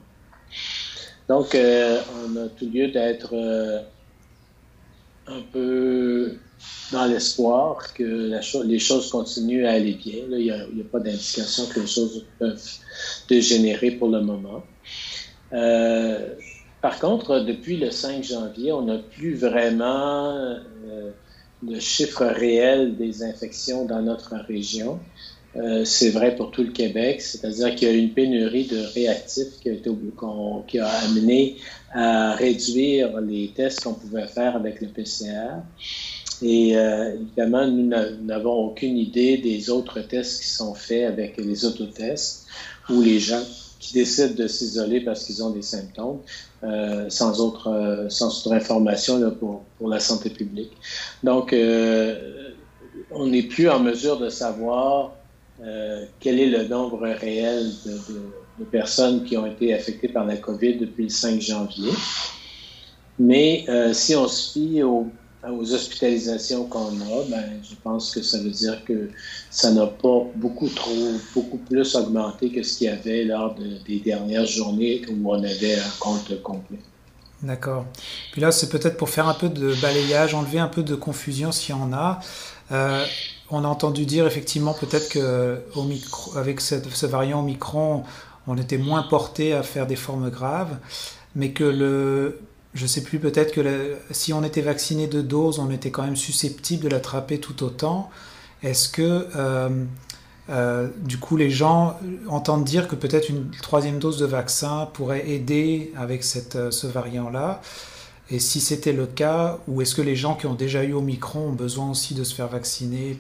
Donc, euh, on a tout lieu d'être euh, un peu dans l'espoir que les choses continuent à aller bien. Il n'y a, pas d'indication que les choses peuvent dégénérer pour le moment. Euh, par contre, depuis le 5 janvier, on n'a plus vraiment euh, de chiffres réels des infections dans notre région. Euh, c'est vrai pour tout le Québec, c'est-à-dire qu'il y a une pénurie de réactifs qui a amené à réduire les tests qu'on pouvait faire avec le PCR. Et euh, évidemment, nous n'avons aucune idée des autres tests qui sont faits avec les autotests, où les gens qui décident de s'isoler parce qu'ils ont des symptômes, sans, autre, sans autre information là, pour, pour, la santé publique. Donc, on n'est plus en mesure de savoir quel est le nombre réel de, de, de, personnes qui ont été affectées par la COVID depuis le 5 janvier. Mais si on se fie aux aux hospitalisations qu'on a, ben, je pense que ça veut dire que ça n'a pas beaucoup trop, beaucoup plus augmenté que ce qu'il y avait lors des dernières journées où on avait un compte complet. D'accord. Puis là, c'est peut-être pour faire un peu de balayage, enlever un peu de confusion s'il y en a. Euh, on a entendu dire effectivement peut-être que avec ce, ce variant Omicron, on était moins porté à faire des formes graves, mais que le, je ne sais plus, peut-être que si on était vacciné de doses, on était quand même susceptible de l'attraper tout autant. Est-ce que, euh, euh, du coup, les gens entendent dire que peut-être une troisième dose de vaccin pourrait aider avec cette, euh, ce variant-là? Et si c'était le cas, ou est-ce que les gens qui ont déjà eu Omicron ont besoin aussi de se faire vacciner,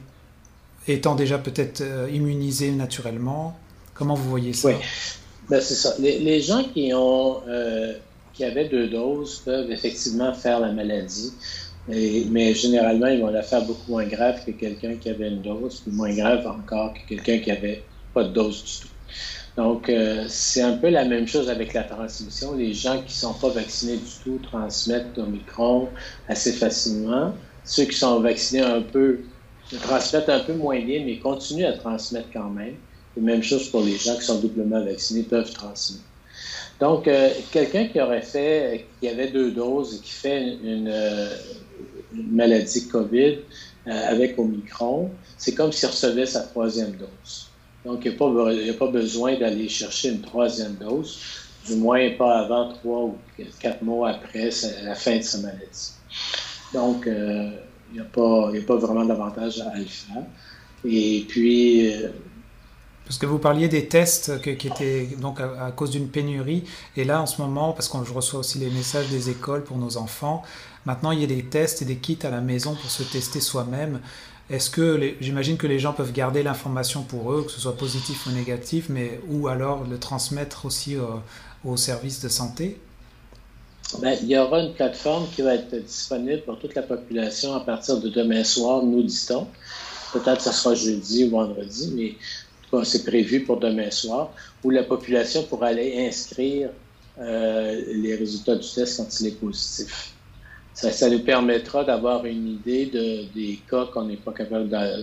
étant déjà peut-être immunisés naturellement? Comment vous voyez ça? Oui, ben, c'est ça. Les, les, gens qui ont qui avaient deux doses peuvent effectivement faire la maladie. mais généralement, ils vont la faire beaucoup moins grave que quelqu'un qui avait une dose, puis moins grave encore que quelqu'un qui n'avait pas de dose du tout. Donc, euh, c'est un peu la même chose avec la transmission. Les gens qui ne sont pas vaccinés du tout transmettent l'Omicron assez facilement. Ceux qui sont vaccinés un peu transmettent un peu moins bien, mais continuent à transmettre quand même. Et même chose pour les gens qui sont doublement vaccinés peuvent transmettre. Donc, euh, quelqu'un qui aurait fait, qui avait deux doses et qui fait une, euh, maladie COVID euh, avec Omicron, c'est comme s'il recevait sa troisième dose. Donc, il n'y a, pas besoin d'aller chercher une troisième dose, du moins pas avant trois ou quatre mois après la fin de sa maladie. Donc, il n'y a, a, pas vraiment d'avantage à le faire. Et puis, parce que vous parliez des tests qui étaient donc à, cause d'une pénurie. Et là, en ce moment, parce que je reçois aussi les messages des écoles pour nos enfants, maintenant il y a des tests et des kits à la maison pour se tester soi-même. Est-ce que j'imagine que les gens peuvent garder l'information pour eux, que ce soit positif ou négatif, mais ou alors le transmettre aussi aux services de santé? Ben, il y aura une plateforme qui va être disponible pour toute la population à partir de demain soir, nous dit-on. Peut-être que ce sera jeudi ou vendredi, mais c'est prévu pour demain soir, où la population pourra aller inscrire euh, les résultats du test quand il est positif. Ça, nous permettra d'avoir une idée de, des cas qu'on n'est pas capable de,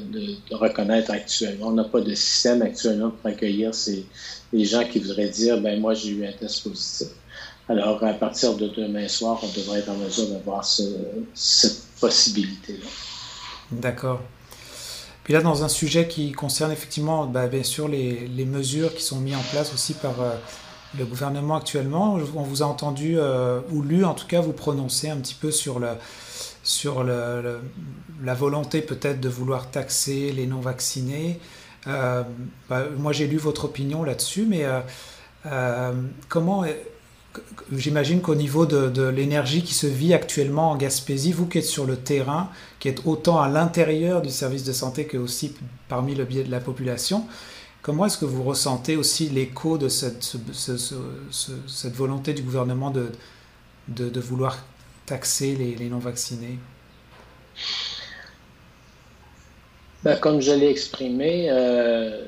de, reconnaître actuellement. On n'a pas de système actuellement pour accueillir ces, les gens qui voudraient dire, ben moi j'ai eu un test positif. Alors, à partir de demain soir, on devrait être en mesure d'avoir ce, cette possibilité-là. D'accord. Puis là, dans un sujet qui concerne effectivement, bah, bien sûr, les, mesures qui sont mises en place aussi par euh, le gouvernement actuellement, on vous a entendu, euh, ou lu en tout cas, vous prononcer un petit peu sur, la volonté peut-être de vouloir taxer les non-vaccinés. Euh, bah, moi, j'ai lu votre opinion là-dessus, mais comment j'imagine qu'au niveau de, l'énergie qui se vit actuellement en Gaspésie, vous qui êtes sur le terrain, qui êtes autant à l'intérieur du service de santé que aussi parmi le biais de la population, comment est-ce que vous ressentez aussi l'écho de cette, volonté du gouvernement de, de, vouloir taxer les, non-vaccinés? Ben, Comme je l'ai exprimé, euh,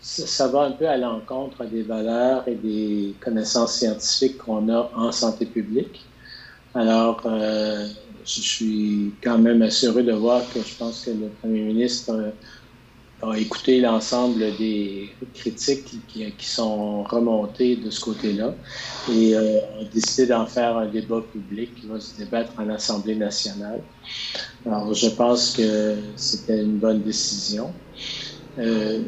ça va un peu à l'encontre des valeurs et des connaissances scientifiques qu'on a en santé publique. Alors, euh, je suis quand même assuré de voir que je pense que le premier ministre a, écouté l'ensemble des critiques qui, sont remontées de ce côté-là et euh, a décidé d'en faire un débat public qui va se débattre en Assemblée nationale. Alors, je pense que c'était une bonne décision. Euh,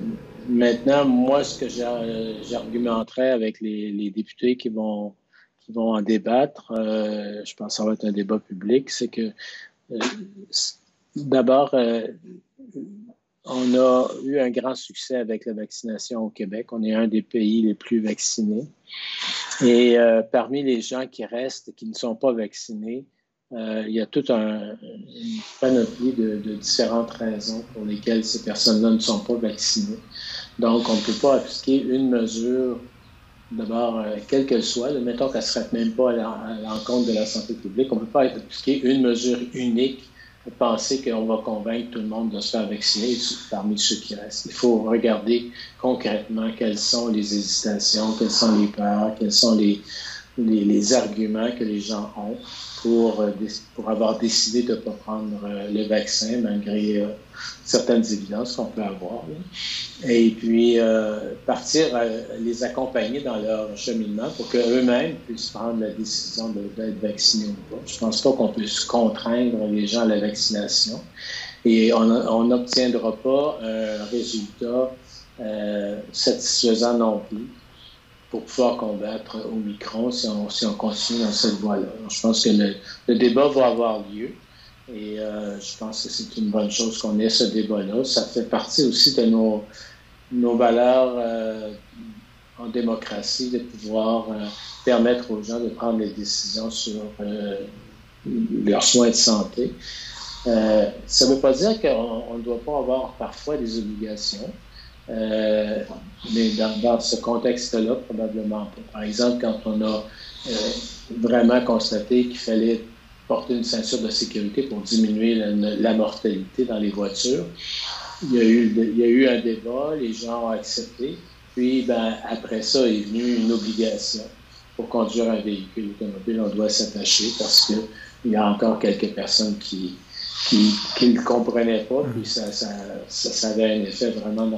Maintenant, moi, ce que j'argumenterais avec les, députés qui vont, en débattre, euh, je pense que ça va être un débat public, c'est que euh, d'abord, euh, on a eu un grand succès avec la vaccination au Québec. On est un des pays les plus vaccinés. Et parmi les gens qui restent, qui ne sont pas vaccinés, il y a toute un, une panoplie de, de, différentes raisons pour lesquelles ces personnes-là ne sont pas vaccinées. Donc, on ne peut pas appliquer une mesure D'abord, euh, quelle qu'elle soit, mettons qu'elle ne serait même pas à l'encontre de la santé publique, on ne peut pas appliquer une mesure unique penser qu'on va convaincre tout le monde de se faire vacciner parmi ceux qui restent. Il faut regarder concrètement quelles sont les hésitations, quelles sont les peurs, quels sont les, arguments que les gens ont pour, euh, pour avoir décidé de ne pas prendre euh, le vaccin malgré euh, certaines évidences qu'on peut avoir. Et puis, partir les accompagner dans leur cheminement pour qu'eux-mêmes puissent prendre la décision d'être vaccinés ou pas. Je ne pense pas qu'on puisse contraindre les gens à la vaccination. Et on n'obtiendra pas un résultat satisfaisant non plus pour pouvoir combattre Omicron si on, si on continue dans cette voie-là. Je pense que le, débat va avoir lieu et euh, je pense que c'est une bonne chose qu'on ait ce débat-là. Ça fait partie aussi de nos, valeurs euh, en démocratie de pouvoir euh, permettre aux gens de prendre des décisions sur leurs soins de santé. ça ne veut pas dire qu'on ne doit pas avoir parfois des obligations. Euh, mais dans, ce contexte-là, probablement pas. Par exemple, quand on a euh, vraiment constaté qu'il fallait porter une ceinture de sécurité pour diminuer la, mortalité dans les voitures, il y, a eu, un débat, les gens ont accepté. Puis, ben, après ça est venue une obligation. Pour conduire un véhicule automobile, on doit s'attacher parce qu'il y a encore quelques personnes qui, qui ne le comprenaient pas, puis ça, ça, ça, avait un effet vraiment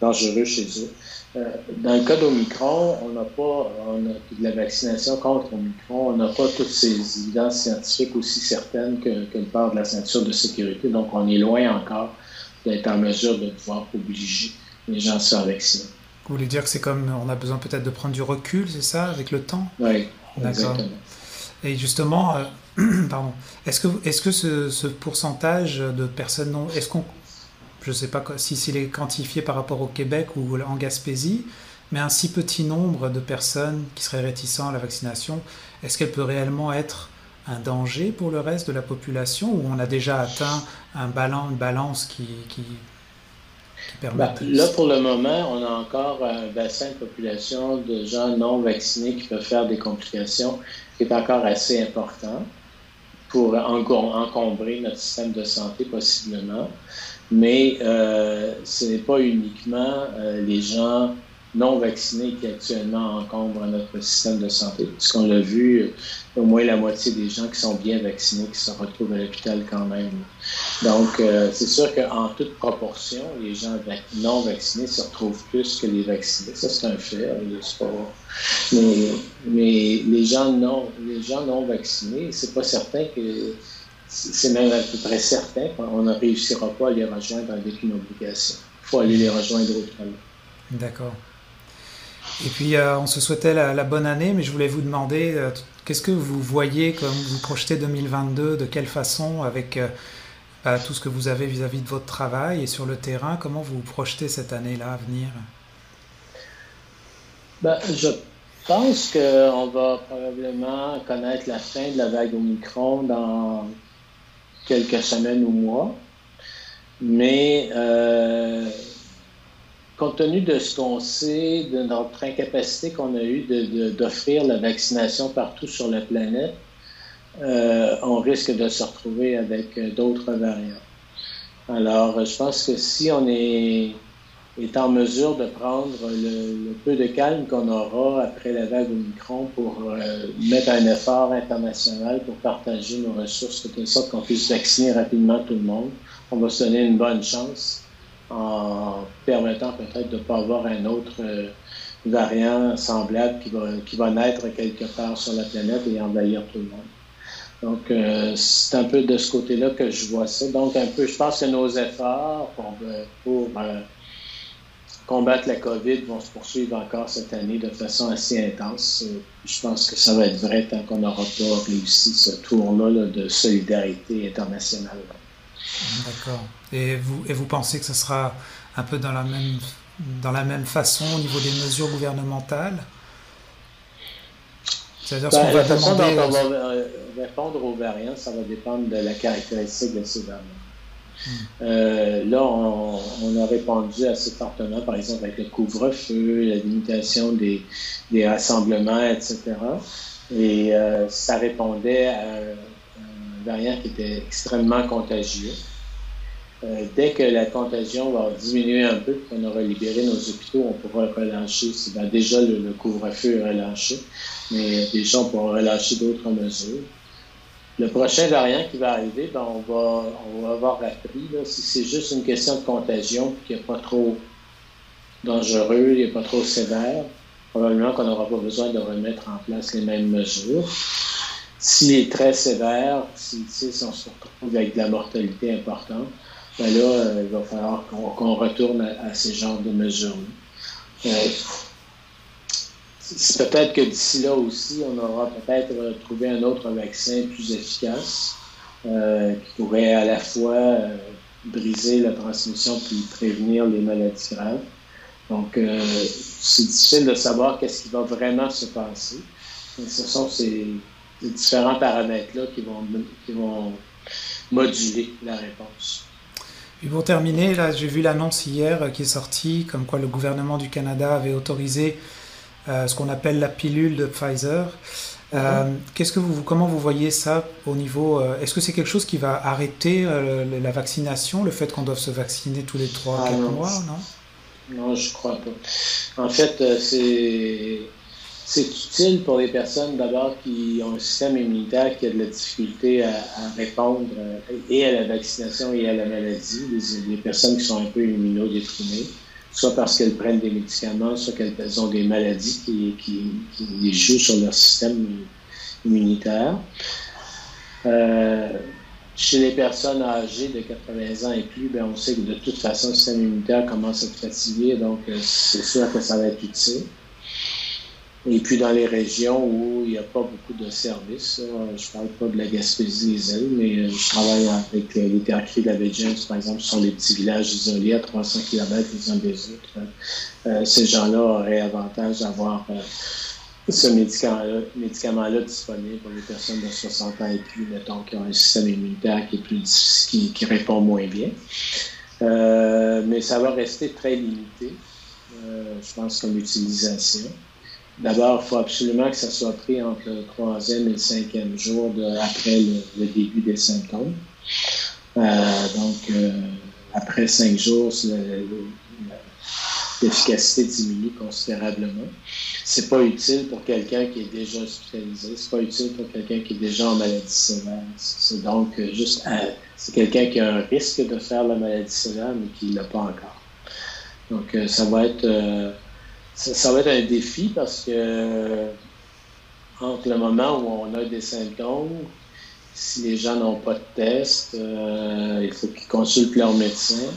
dangereux chez eux. Euh, dans le cas d'Omicron, on n'a pas on a, de la vaccination contre Omicron, on n'a pas toutes ces évidences scientifiques aussi certaines que, que le port de la ceinture de sécurité. Donc, on est loin encore d'être en mesure de pouvoir obliger les gens à se faire vacciner. Vous voulez dire que c'est comme on a besoin peut-être de prendre du recul, c'est ça, avec le temps? Oui, exactement. Et justement, euh, pardon, est-ce que, est-ce que ce, pourcentage de personnes non. Est-ce qu'on. Je ne sais pas si s'il est quantifié par rapport au Québec ou en Gaspésie, mais un si petit nombre de personnes qui seraient réticents à la vaccination, est-ce qu'elle peut réellement être un danger pour le reste de la population ou on a déjà atteint un balance, une balance qui, qui, ben, là, pour le moment, on a encore un bassin de population de gens non vaccinés qui peuvent faire des complications qui est encore assez important pour encombrer notre système de santé possiblement. Mais euh, ce n'est pas uniquement euh, les gens non vaccinés qui actuellement encombrent notre système de santé, puisqu'on l'a vu, au moins la moitié des gens qui sont bien vaccinés qui se retrouvent à l'hôpital quand même. Donc, euh, c'est sûr qu'en toute proportion, les gens non vaccinés se retrouvent plus que les vaccinés. Ça, c'est un fait, pas... Mais, mais les gens non, les gens non vaccinés, c'est pas certain que c'est même à peu près certain qu'on ne réussira pas à les rejoindre avec une obligation. Il faut aller les rejoindre autrement. D'accord. Et puis, euh, on se souhaitait la, bonne année, mais je voulais vous demander, euh, qu'est-ce que vous voyez comme vous projetez 2022, de quelle façon, avec euh, bah, tout ce que vous avez vis-à-vis de votre travail et sur le terrain, comment vous projetez cette année-là à venir? Ben, Je pense qu'on va probablement connaître la fin de la vague Omicron dans quelques semaines ou mois, mais compte tenu de ce qu'on sait, de notre incapacité qu'on a eue d'offrir la vaccination partout sur la planète, euh, on risque de se retrouver avec euh, d'autres variants. Alors, je pense que si on est, en mesure de prendre le, peu de calme qu'on aura après la vague Omicron pour euh, mettre un effort international pour partager nos ressources de telle sorte qu'on puisse vacciner rapidement tout le monde, on va se donner une bonne chance en permettant peut-être de ne pas avoir un autre euh, variant semblable qui va, qui va naître quelque part sur la planète et envahir tout le monde. Donc, euh, c'est un peu de ce côté-là que je vois ça. Donc, un peu, je pense que nos efforts pour, euh, combattre la COVID vont se poursuivre encore cette année de façon assez intense. Je pense que ça va être vrai tant qu'on n'aura pas réussi ce tour-là de solidarité internationale. D'accord. Et vous, et vous pensez que ce sera un peu dans la même, dans la même façon au niveau des mesures gouvernementales? C'est-à-dire ben, va façon dont on va répondre aux variants, ça va dépendre de la caractéristique de ces variants. Euh, là, on, a répondu assez fortement, par exemple, avec le couvre-feu, la limitation des, des, rassemblements, etc. Et euh, ça répondait à un, variant qui était extrêmement contagieux. Euh, dès que la contagion va diminuer un peu, qu'on aura libéré nos hôpitaux, on pourra relâcher. Déjà, le, couvre-feu est relâché, mais déjà, on pourra relâcher d'autres mesures. Le prochain variant qui va arriver, ben, on, va, avoir appris, là, si c'est juste une question de contagion, qui n'est pas trop dangereux, il n'est pas trop sévère, probablement qu'on n'aura pas besoin de remettre en place les mêmes mesures. S'il est très sévère, si on se retrouve avec de la mortalité importante, ben là, euh, il va falloir qu'on retourne à, ces genres de mesures. Euh, peut-être que d'ici là aussi, on aura peut-être trouvé un autre vaccin plus efficace euh, qui pourrait à la fois briser la transmission puis prévenir les maladies graves. Donc, c'est difficile de savoir qu'est-ce qui va vraiment se passer. ce sont ces, différents paramètres-là qui vont, qui vont moduler la réponse. Et pour terminer, là, j'ai vu l'annonce hier euh, qui est sortie, comme quoi le gouvernement du Canada avait autorisé euh, ce qu'on appelle la pilule de Pfizer. Euh, mhm. qu'est-ce que vous, comment vous voyez ça au niveau Est-ce que c'est quelque chose qui va arrêter la vaccination, le fait qu'on doive se vacciner tous les 3-4 ah mois, non? Non, je crois pas. En fait, c'est c'est utile pour les personnes d'abord qui ont un système immunitaire qui a de la difficulté à, répondre euh, et à la vaccination et à la maladie, les, personnes qui sont un peu immunodéprimées, soit parce qu'elles prennent des médicaments, soit qu'elles ont des maladies qui, qui, jouent sur leur système immunitaire. Euh, chez les personnes âgées de 80 ans et plus, bien, on sait que de toute façon, le système immunitaire commence à être fatigué, donc euh, c'est sûr que ça va être utile. Et puis dans les régions où il n'y a pas beaucoup de services, je ne parle pas de la Gaspésie des îles, mais euh, je travaille avec euh, les territoires de la baie par exemple, ce sont petits villages isolés à 300 km les uns des autres. Euh, ces gens-là auraient avantage d'avoir ce médicament-là disponible pour les personnes de 60 ans et plus, mettons, qui ont un système immunitaire qui est plus difficile, qui, répond moins bien. mais ça va rester très limité, je pense, comme utilisation. D'abord, il faut absolument que ça soit pris entre le troisième et le cinquième jour après le, début des symptômes. Euh, donc, euh, après cinq jours, l'efficacité diminue considérablement. C'est pas utile pour quelqu'un qui est déjà hospitalisé. C'est pas utile pour quelqu'un qui est déjà en maladie sévère. C'est donc juste, c'est quelqu'un qui a un risque de faire la maladie sévère, mais qui l'a pas encore. Donc, euh, ça va être ça, va être un défi parce que entre le moment où on a des symptômes, si les gens n'ont pas de test, euh, il faut qu'ils consultent leur médecin.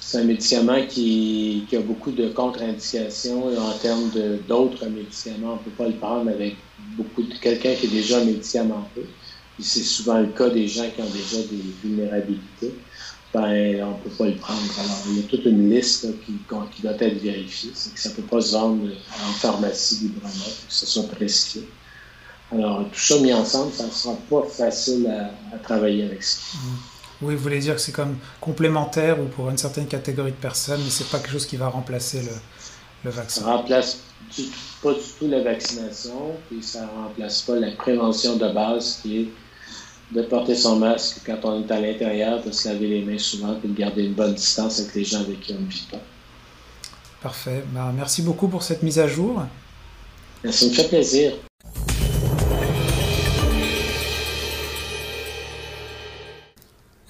C'est un médicament qui, a beaucoup de contre-indications en termes d'autres médicaments. On ne peut pas le prendre avec beaucoup de quelqu'un qui est déjà médicamenteux. C'est souvent le cas des gens qui ont déjà des vulnérabilités ben, on ne peut pas le prendre. Alors, il y a toute une liste qui, qui, doit être vérifiée. C'est que ça ne peut pas se vendre en pharmacie librement, que ce soit prescrit. Alors, tout ça mis ensemble, ça ne sera pas facile à, travailler avec ça. Mmh. Oui, vous voulez dire que c'est comme complémentaire ou pour une certaine catégorie de personnes, mais ce n'est pas quelque chose qui va remplacer le, le vaccin? Ça ne remplace pas du tout la vaccination, et ça ne remplace pas la prévention de base qui est de porter son masque quand on est à l'intérieur, de se laver les mains souvent, et de garder une bonne distance avec les gens avec qui on ne vit pas. Parfait. Ben, merci beaucoup pour cette mise à jour. Ça me fait plaisir.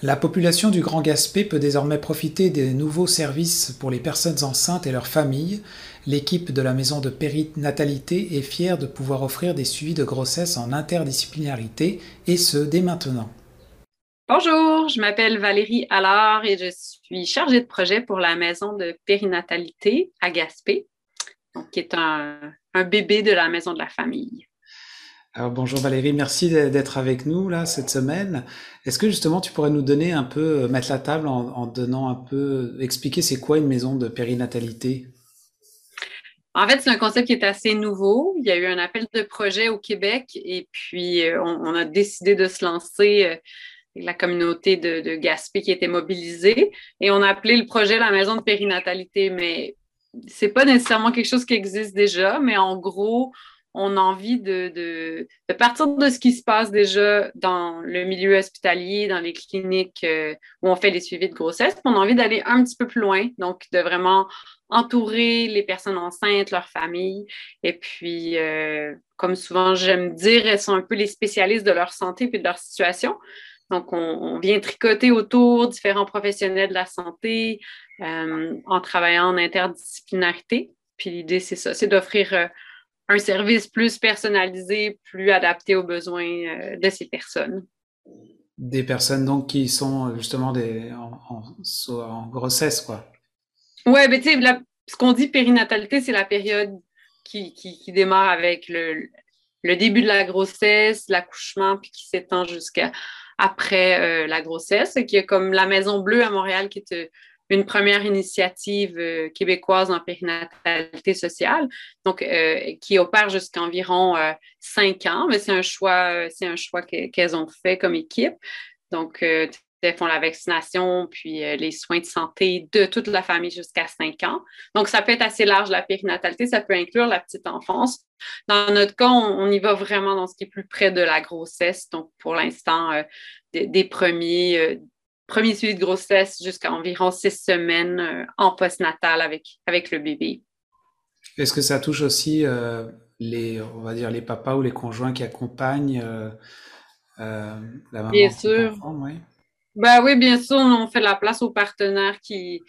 La population du Grand Gaspé peut désormais profiter des nouveaux services pour les personnes enceintes et leurs familles. L'équipe de la maison de périnatalité est fière de pouvoir offrir des suivis de grossesse en interdisciplinarité, et ce dès maintenant. Bonjour, je m'appelle Valérie Allard et je suis chargée de projet pour la maison de périnatalité à Gaspé, qui est un bébé de la maison de la famille bonjour Valérie, merci d'être avec nous là cette semaine. Est-ce que justement tu pourrais nous donner un peu, euh, mettre la table en, donnant un peu, expliquer c'est quoi une maison de périnatalité? En fait, c'est un concept qui est assez nouveau. Il y a eu un appel de projet au Québec et puis euh, on, a décidé de se lancer. Euh, la communauté de, Gaspé qui était mobilisée. Et on a appelé le projet la maison de périnatalité, mais c'est pas nécessairement quelque chose qui existe déjà, mais en gros, on a envie de, partir de ce qui se passe déjà dans le milieu hospitalier, dans les cliniques euh, où on fait les suivis de grossesse. On a envie d'aller un petit peu plus loin, donc de vraiment entourer les personnes enceintes, leurs familles. Et puis, euh, comme souvent j'aime dire, elles sont un peu les spécialistes de leur santé et de leur situation. Donc, on, vient tricoter autour différents professionnels de la santé euh, en travaillant en interdisciplinarité. Puis l'idée, c'est ça, c'est d'offrir euh, un service plus personnalisé, plus adapté aux besoins de ces personnes. Des personnes donc qui sont justement des, en, grossesse, quoi. Oui, mais tu sais, ce qu'on dit périnatalité, c'est la période qui, qui, démarre avec le, le début de la grossesse, l'accouchement, puis qui s'étend jusqu'à après euh, la grossesse, qui est comme la Maison Bleue à Montréal, qui est euh, une première initiative euh, québécoise en périnatalité sociale, donc qui opère jusqu'à environ cinq ans, mais c'est un choix, c'est un choix qu'elles ont fait comme équipe. Donc, font la vaccination, puis les soins de santé de toute la famille jusqu'à cinq ans. Donc, ça peut être assez large, la périnatalité, ça peut inclure la petite enfance. Dans notre cas, on, y va vraiment dans ce qui est plus près de la grossesse. Donc, pour l'instant, euh, des, premiers, euh, premiers suivis de grossesse jusqu'à environ six semaines euh, en postnatal avec, avec le bébé. Est-ce que ça touche aussi les, on va dire, les papas ou les conjoints qui accompagnent la maman Bien sûr. Ben oui, bien sûr, on fait la place aux partenaires qui,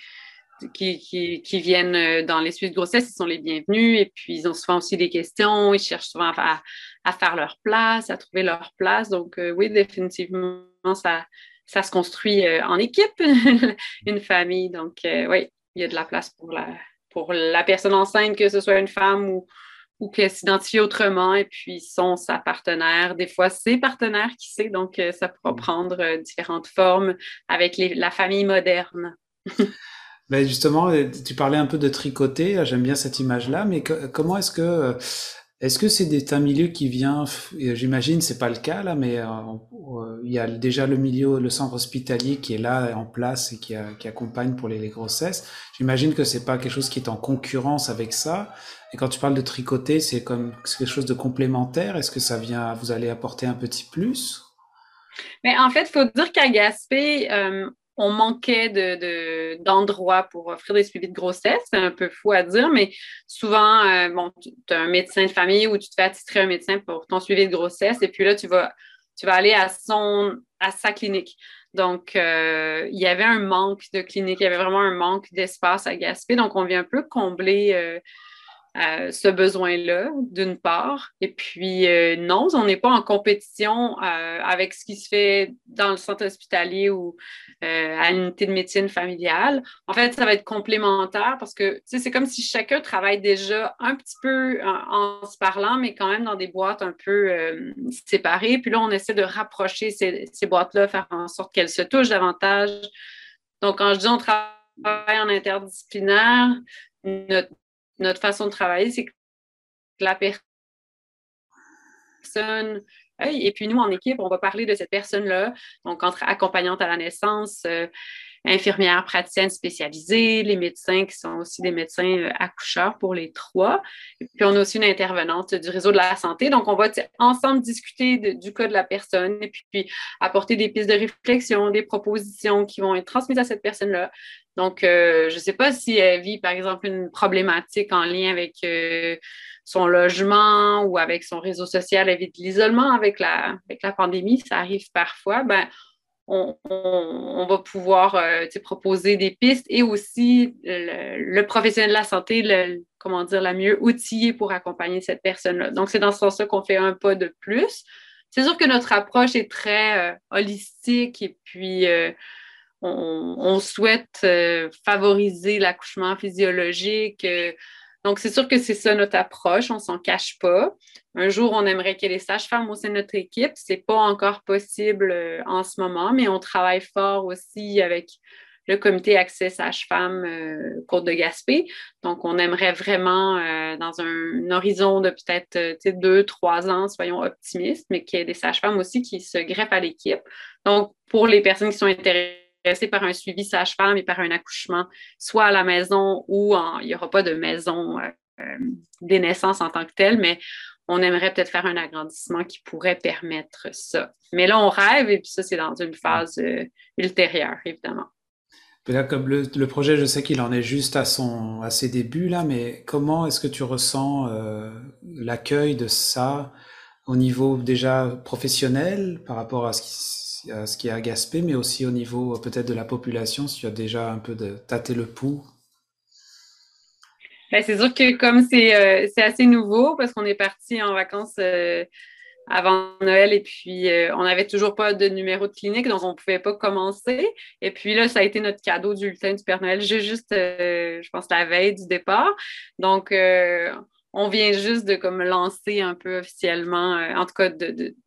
qui, qui, viennent euh, dans les suites de grossesse, ils sont les bienvenus. Et puis, ils ont souvent aussi des questions. Ils cherchent souvent à, à faire leur place, à trouver leur place. Donc, euh, oui, définitivement, ça, ça se construit euh, en équipe, une famille. Donc, oui, il y a de la place pour la, pour la personne enceinte, que ce soit une femme ou, ou qu'elle s'identifie autrement. Et puis, sont sa partenaire. Des fois, ses partenaires, qui sait? Donc, ça pourra mm. prendre différentes formes avec les, la famille moderne. Ben justement, euh, tu parlais un peu de tricoter, j'aime bien cette image-là, mais comment est-ce que euh, est-ce que c'est un milieu qui vient, j'imagine c'est pas le cas là, mais euh, il y a déjà le milieu, le centre hospitalier qui est là en place et qui, accompagne pour les, grossesses. J'imagine que c'est pas quelque chose qui est en concurrence avec ça. Et quand tu parles de tricoter, c'est comme quelque chose de complémentaire. Est-ce que ça vient, vous allez apporter un petit plus? Mais en fait, il faut dire qu'à Gaspé, on manquait d'endroits pour offrir des suivis de grossesse. C'est un peu fou à dire, mais souvent, euh, bon, tu as un médecin de famille ou tu te fais attitrer un médecin pour ton suivi de grossesse et puis là, tu vas, tu vas aller à, son, à sa clinique. Donc, euh, il y avait un manque de clinique, il y avait vraiment un manque d'espace à Gaspé. Donc, on vient un peu combler euh, ce besoin-là, d'une part. Et puis, euh, non, on n'est pas en compétition euh, avec ce qui se fait dans le centre hospitalier ou euh, à l'unité de médecine familiale. En fait, ça va être complémentaire parce que c'est comme si chacun travaille déjà un petit peu en, se parlant, mais quand même dans des boîtes un peu séparées. Puis là, on essaie de rapprocher ces, ces boîtes-là, faire en sorte qu'elles se touchent davantage. Donc, quand je dis on travaille en interdisciplinaire, notre notre façon de travailler, c'est que la personne et puis nous, en équipe, on va parler de cette personne-là, donc entre accompagnante à la naissance, euh, infirmière praticienne spécialisée, les médecins qui sont aussi des médecins euh, accoucheurs pour les trois. Et puis on a aussi une intervenante du réseau de la santé. Donc on va ensemble discuter du cas de la personne et puis, apporter des pistes de réflexion, des propositions qui vont être transmises à cette personne-là. Donc, euh, je ne sais pas si elle vit, par exemple, une problématique en lien avec euh, son logement ou avec son réseau social, elle vit de l'isolement avec la, avec la pandémie, ça arrive parfois. Ben, on, va pouvoir euh, proposer des pistes et aussi le, professionnel de la santé, comment dire, la mieux outillé pour accompagner cette personne-là. Donc, c'est dans ce sens-là qu'on fait un pas de plus. C'est sûr que notre approche est très holistique et puis on, souhaite euh, favoriser l'accouchement physiologique. Euh, donc, c'est sûr que c'est ça notre approche, on s'en cache pas. Un jour, on aimerait qu'il y ait des sages-femmes au sein de notre équipe. Ce n'est pas encore possible euh, en ce moment, mais on travaille fort aussi avec le comité Accès Sage-Femme euh, Côte de Gaspé. Donc, on aimerait vraiment, dans un, horizon de peut-être deux, trois ans, soyons optimistes, mais qu'il y ait des sages-femmes aussi qui se greffent à l'équipe. Donc, pour les personnes qui sont intéressées par un suivi sage-femme et par un accouchement, soit à la maison ou il n'y aura pas de maison des naissances en tant que telle, mais on aimerait peut-être faire un agrandissement qui pourrait permettre ça. Mais là, on rêve et puis ça, c'est dans une phase euh, ultérieure, évidemment. là, comme le, projet, je sais qu'il en est juste à, son, à ses débuts, là, mais comment est-ce que tu ressens euh, l'accueil de ça au niveau déjà professionnel par rapport à ce qui, ce qui est à Gaspé, mais aussi au niveau euh, peut-être de la population, si tu as déjà un peu de tâté le pouls ben, c'est sûr que comme euh, c'est assez nouveau parce qu'on est parti en vacances euh, avant Noël et puis on n'avait toujours pas de numéro de clinique, donc on ne pouvait pas commencer. Et puis là, ça a été notre cadeau du bulletin du Père Noël, juste, je pense, la veille du départ. Donc, on vient juste de lancer un peu officiellement, euh, en tout cas,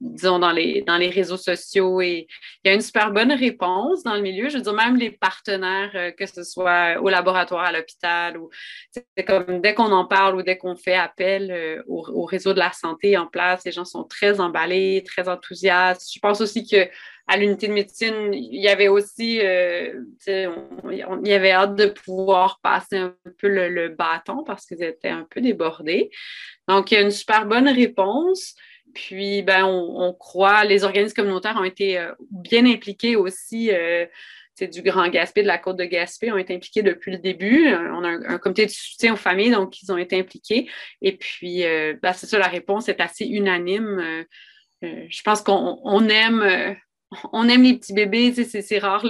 disons, dans les, réseaux sociaux. Et il y a une super bonne réponse dans le milieu. Je veux dire, même les partenaires, euh, que ce soit au laboratoire, à l'hôpital, ou c'est comme dès qu'on en parle ou dès qu'on fait appel euh, au, réseau de la santé en place, les gens sont très emballés, très enthousiastes. Je pense aussi que à l'unité de médecine, il y avait aussi, euh, on, il y avait hâte de pouvoir passer un peu le, bâton parce qu'ils étaient un peu débordés. Donc, il y a une super bonne réponse. Puis, ben, on, croit, les organismes communautaires ont été euh, bien impliqués aussi. Euh, du Grand Gaspé, de la Côte de Gaspé, ont été impliqués depuis le début. On a un, comité de soutien aux familles, donc ils ont été impliqués. Et puis, ben, c'est ça, la réponse est assez unanime. je pense qu'on aime on aime les petits bébés, c'est rare.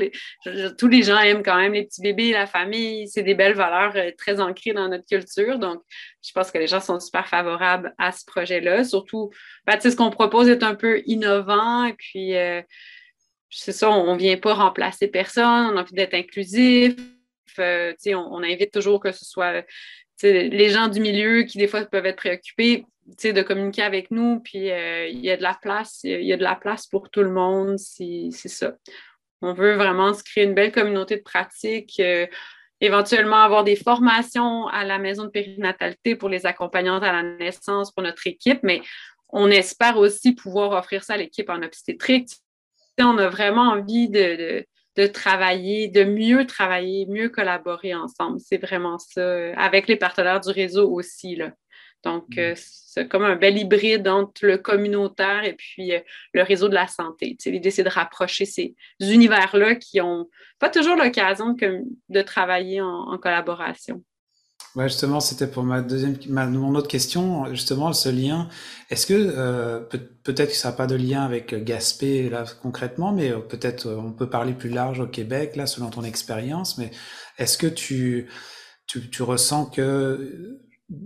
tous les gens aiment quand même les petits bébés, la famille. C'est des belles valeurs euh, très ancrées dans notre culture. Donc, je pense que les gens sont super favorables à ce projet-là. Surtout, ben, ce qu'on propose est un peu innovant. Et puis, euh, c'est ça, on ne vient pas remplacer personne. On a envie d'être inclusif. Euh, on, on, invite toujours que ce soit les gens du milieu qui, des fois, peuvent être préoccupés de communiquer avec nous, puis euh, il y a de la place, il y a de la place pour tout le monde, c'est ça. On veut vraiment se créer une belle communauté de pratique, euh, éventuellement avoir des formations à la maison de périnatalité pour les accompagnantes à la naissance pour notre équipe, mais on espère aussi pouvoir offrir ça à l'équipe en obstétrique. On a vraiment envie de, de, travailler, de mieux travailler, mieux collaborer ensemble. C'est vraiment ça, euh, avec les partenaires du réseau aussi. Là. Donc, mm. euh, c'est comme un bel hybride entre le communautaire et puis euh, le réseau de la santé. L'idée, c'est de rapprocher ces univers-là qui n'ont pas toujours l'occasion de, travailler en, collaboration. Justement, c'était pour ma deuxième, mon autre question, justement, ce lien. Est-ce que euh, peut-être que ça n'a pas de lien avec Gaspé là concrètement, mais peut-être on peut parler plus large au Québec là, selon ton expérience. Mais est-ce que tu, tu ressens que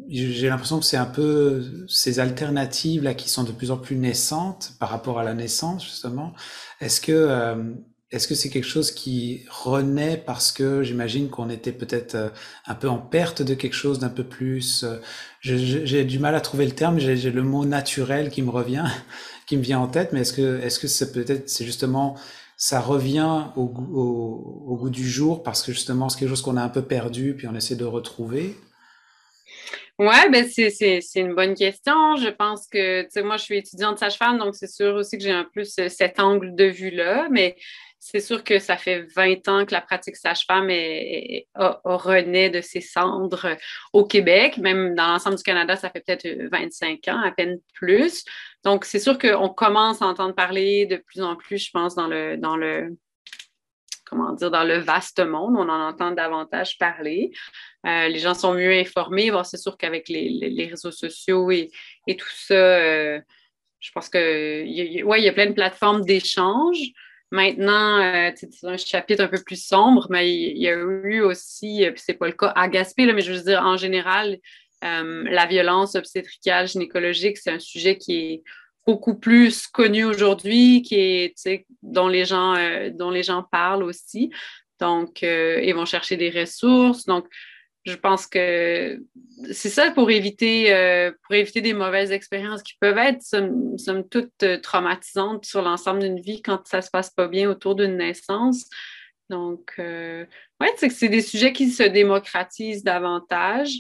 j'ai l'impression que c'est un peu ces alternatives là qui sont de plus en plus naissantes par rapport à la naissance justement. Est-ce que euh, est-ce que c'est quelque chose qui renaît parce que j'imagine qu'on était peut-être euh, un peu en perte de quelque chose d'un peu plus. Euh, j'ai du mal à trouver le terme. J'ai le mot naturel qui me revient, qui me vient en tête. Mais est-ce que est-ce que c'est peut-être c'est justement ça revient au, goût du jour parce que justement c'est quelque chose qu'on a un peu perdu puis on essaie de retrouver? Oui, ben c'est une bonne question. Je pense que, tu sais, moi, je suis étudiante sage-femme, donc c'est sûr aussi que j'ai un peu cet angle de vue-là, mais c'est sûr que ça fait 20 ans que la pratique sage-femme renaît de ses cendres au Québec. Même dans l'ensemble du Canada, ça fait peut-être 25 ans, à peine plus. Donc, c'est sûr qu'on commence à entendre parler de plus en plus, je pense, dans le, dans le, comment dire, dans le vaste monde. On en entend davantage parler. Euh, les gens sont mieux informés. C'est sûr qu'avec les, réseaux sociaux et, tout ça, euh, je pense qu'il y a plein de plateformes d'échange. Maintenant, euh, c'est un chapitre un peu plus sombre, mais il, y a eu aussi, puis c'est pas le cas à Gaspé, mais je veux dire, en général, la violence obstétricale gynécologique, c'est un sujet qui est beaucoup plus connu aujourd'hui, qui est, dont les gens, euh, dont les gens parlent aussi. Donc, euh, ils vont chercher des ressources. Donc, je pense que c'est ça pour éviter, euh, pour éviter des mauvaises expériences qui peuvent être, somme, toute, traumatisantes sur l'ensemble d'une vie quand ça se passe pas bien autour d'une naissance. Donc, euh, ouais, c'est que des sujets qui se démocratisent davantage.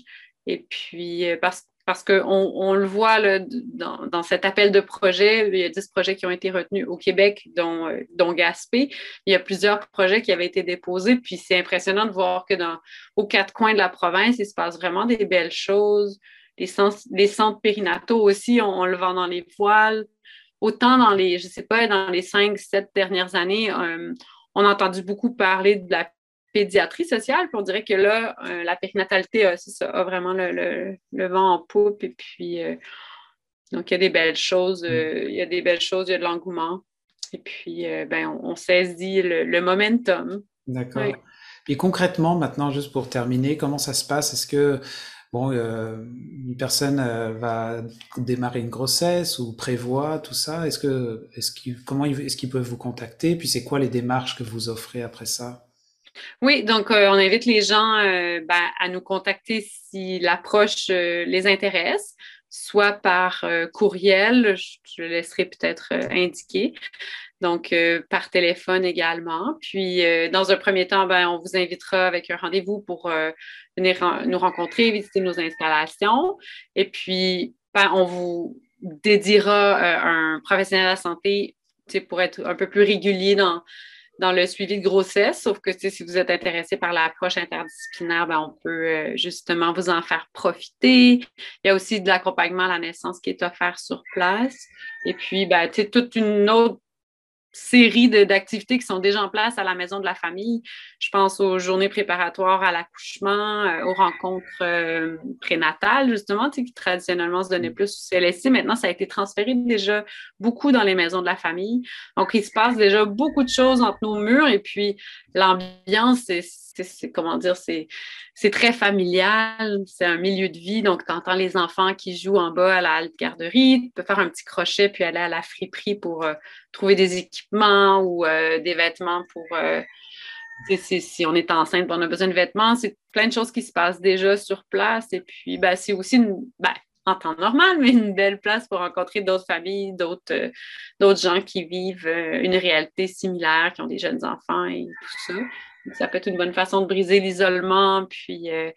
Et puis, euh, parce, parce qu'on on le voit là, dans, dans, cet appel de projet, il y a 10 projets qui ont été retenus au Québec, dont, euh, dont Gaspé. Il y a plusieurs projets qui avaient été déposés. Puis, c'est impressionnant de voir que dans, aux quatre coins de la province, il se passe vraiment des belles choses. Les centres, les centres périnataux aussi, on, on le vend dans les voiles autant dans les, je sais pas, dans les cinq, sept dernières années, euh, on a entendu beaucoup parler de la pédiatrie sociale, puis on dirait que là, euh, la périnatalité a, ça, a vraiment le, vent en poupe, et puis euh, donc il y a des belles choses, il y a des belles choses, il y a de l'engouement, et puis ben, on, saisit le, momentum. D'accord. Et concrètement, maintenant, juste pour terminer, comment ça se passe? Est-ce que bon, euh, une personne euh, va démarrer une grossesse ou prévoit tout ça? Est-ce que, est-ce qu'ils, comment est-ce qu'ils peuvent vous contacter? Puis c'est quoi les démarches que vous offrez après ça? Oui, donc euh, on invite les gens ben, à nous contacter si l'approche les intéresse, soit par courriel, je, le laisserai peut-être indiquer, donc par téléphone également. Puis dans un premier temps, ben, on vous invitera avec un rendez-vous pour venir nous rencontrer, visiter nos installations. Et puis, ben, on vous dédiera euh, un professionnel de la santé pour être un peu plus régulier dans, dans le suivi de grossesse, sauf que si vous êtes intéressé par l'approche interdisciplinaire, ben, on peut euh, justement vous en faire profiter. Il y a aussi de l'accompagnement à la naissance qui est offert sur place. Et puis, ben, toute une autre série d'activités qui sont déjà en place à la maison de la famille. Je pense aux journées préparatoires à l'accouchement, euh, aux rencontres euh, prénatales, justement, qui traditionnellement se donnaient plus au CLSC. Maintenant, ça a été transféré déjà beaucoup dans les maisons de la famille. Donc, il se passe déjà beaucoup de choses entre nos murs et puis l'ambiance, c'est c'est comment dire, c'est très familial, c'est un milieu de vie. Donc, tu entends les enfants qui jouent en bas à la garderie, tu peux faire un petit crochet puis aller à la friperie pour euh, trouver des équipements ou euh, des vêtements pour. Euh, si on est enceinte, on a besoin de vêtements, c'est plein de choses qui se passent déjà sur place. Et puis, ben, c'est aussi ben, en temps normal, mais une belle place pour rencontrer d'autres familles, d'autres gens qui vivent une réalité similaire, qui ont des jeunes enfants et tout ça ça peut être une bonne façon de briser l'isolement, puis euh,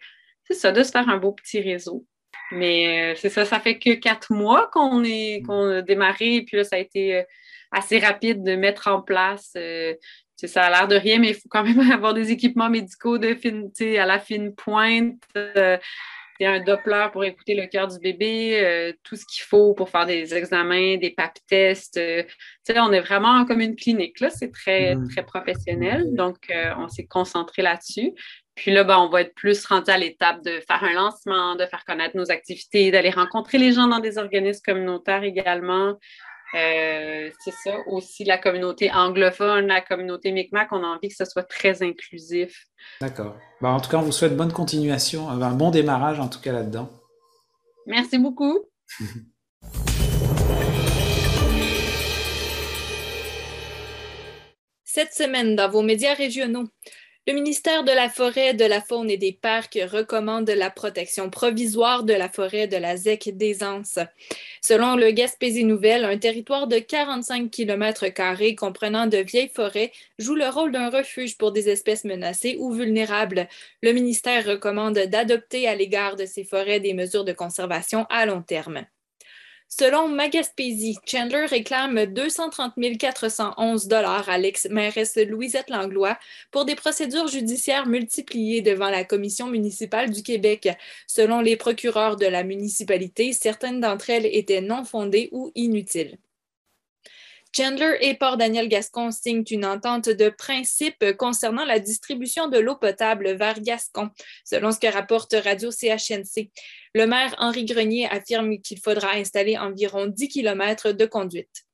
c'est ça, de se faire un beau petit réseau. Mais euh, c'est ça, ça fait que quatre mois qu'on est qu'on a démarré, puis là, ça a été euh, assez rapide de mettre en place. ça a l'air de rien, mais il faut quand même avoir des équipements médicaux de fine, à la fine pointe un Doppler pour écouter le cœur du bébé, euh, tout ce qu'il faut pour faire des examens, des pap tests. Euh, on est vraiment comme une clinique. Là, c'est très, mm. très professionnel. Donc, euh, on s'est concentré là-dessus. Puis là, ben, on va être plus rendu à l'étape de faire un lancement, de faire connaître nos activités, d'aller rencontrer les gens dans des organismes communautaires également. Euh, c'est ça aussi la communauté anglophone, la communauté Micmac, on a envie que ce soit très inclusif. D'accord. Bah, en tout cas, on vous souhaite bonne continuation, un bon démarrage en tout cas là-dedans. Merci beaucoup. Cette semaine, dans vos médias régionaux, le ministère de la Forêt, de la Faune et des Parcs recommande la protection provisoire de la forêt de la ZEC des. Selon le Gaspésie Nouvelle, un territoire de 45 km comprenant de vieilles forêts joue le rôle d'un refuge pour des espèces menacées ou vulnérables. Le ministère recommande d'adopter à l'égard de ces forêts des mesures de conservation à long terme. Selon Magaspésie, Chandler réclame 230 411 à l'ex-mairesse Louisette Langlois pour des procédures judiciaires multipliées devant la Commission municipale du Québec. Selon les procureurs de la municipalité, certaines d'entre elles étaient non fondées ou inutiles. Chandler et Port Daniel Gascon signent une entente de principe concernant la distribution de l'eau potable vers Gascon, selon ce que rapporte Radio CHNC. Le maire Henri Grenier affirme qu'il faudra installer environ 10 km de conduite.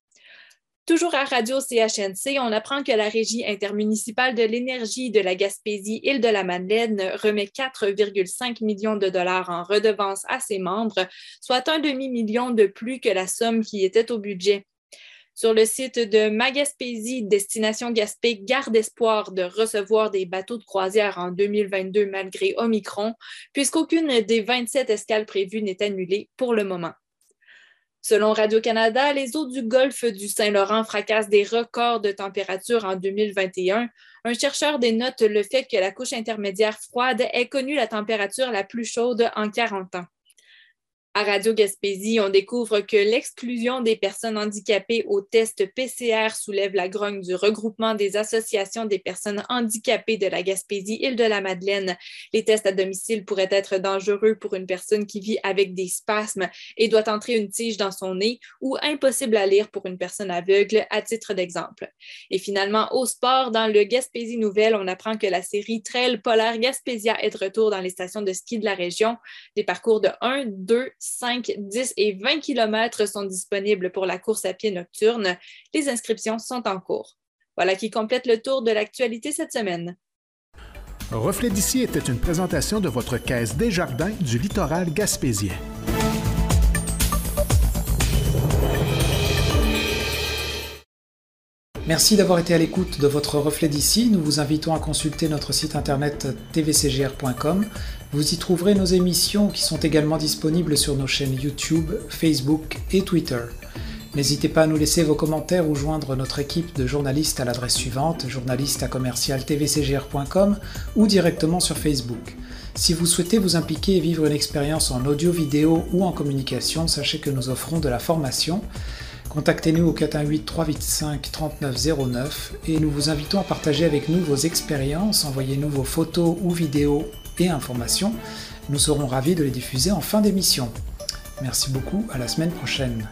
Toujours à Radio CHNC, on apprend que la Régie intermunicipale de l'énergie de la Gaspésie-Île de la Madeleine remet 4,5 millions de dollars en redevances à ses membres, soit un demi-million de plus que la somme qui était au budget. Sur le site de Magaspésie, Destination Gaspé garde espoir de recevoir des bateaux de croisière en 2022 malgré Omicron, puisqu'aucune des 27 escales prévues n'est annulée pour le moment. Selon Radio-Canada, les eaux du golfe du Saint-Laurent fracassent des records de température en 2021. Un chercheur dénote le fait que la couche intermédiaire froide ait connu la température la plus chaude en 40 ans. À Radio Gaspésie, on découvre que l'exclusion des personnes handicapées au test PCR soulève la grogne du regroupement des associations des personnes handicapées de la Gaspésie-Île-de-la-Madeleine. Les tests à domicile pourraient être dangereux pour une personne qui vit avec des spasmes et doit entrer une tige dans son nez ou impossible à lire pour une personne aveugle, à titre d'exemple. Et finalement, au sport, dans le Gaspésie Nouvelle, on apprend que la série Trail Polaire Gaspésia est de retour dans les stations de ski de la région. Des parcours de 1, 2, 5, 10 et 20 km sont disponibles pour la course à pied nocturne. Les inscriptions sont en cours. Voilà qui complète le tour de l'actualité cette semaine. Reflet d'ici était une présentation de votre caisse des jardins du littoral gaspésien. Merci d'avoir été à l'écoute de votre reflet d'ici. Nous vous invitons à consulter notre site internet tvcgr.com. Vous y trouverez nos émissions qui sont également disponibles sur nos chaînes YouTube, Facebook et Twitter. N'hésitez pas à nous laisser vos commentaires ou joindre notre équipe de journalistes à l'adresse suivante, journaliste à tvcgr.com ou directement sur Facebook. Si vous souhaitez vous impliquer et vivre une expérience en audio, vidéo ou en communication, sachez que nous offrons de la formation. Contactez-nous au 418 385 3909 et nous vous invitons à partager avec nous vos expériences. Envoyez-nous vos photos ou vidéos et informations. Nous serons ravis de les diffuser en fin d'émission. Merci beaucoup, à la semaine prochaine.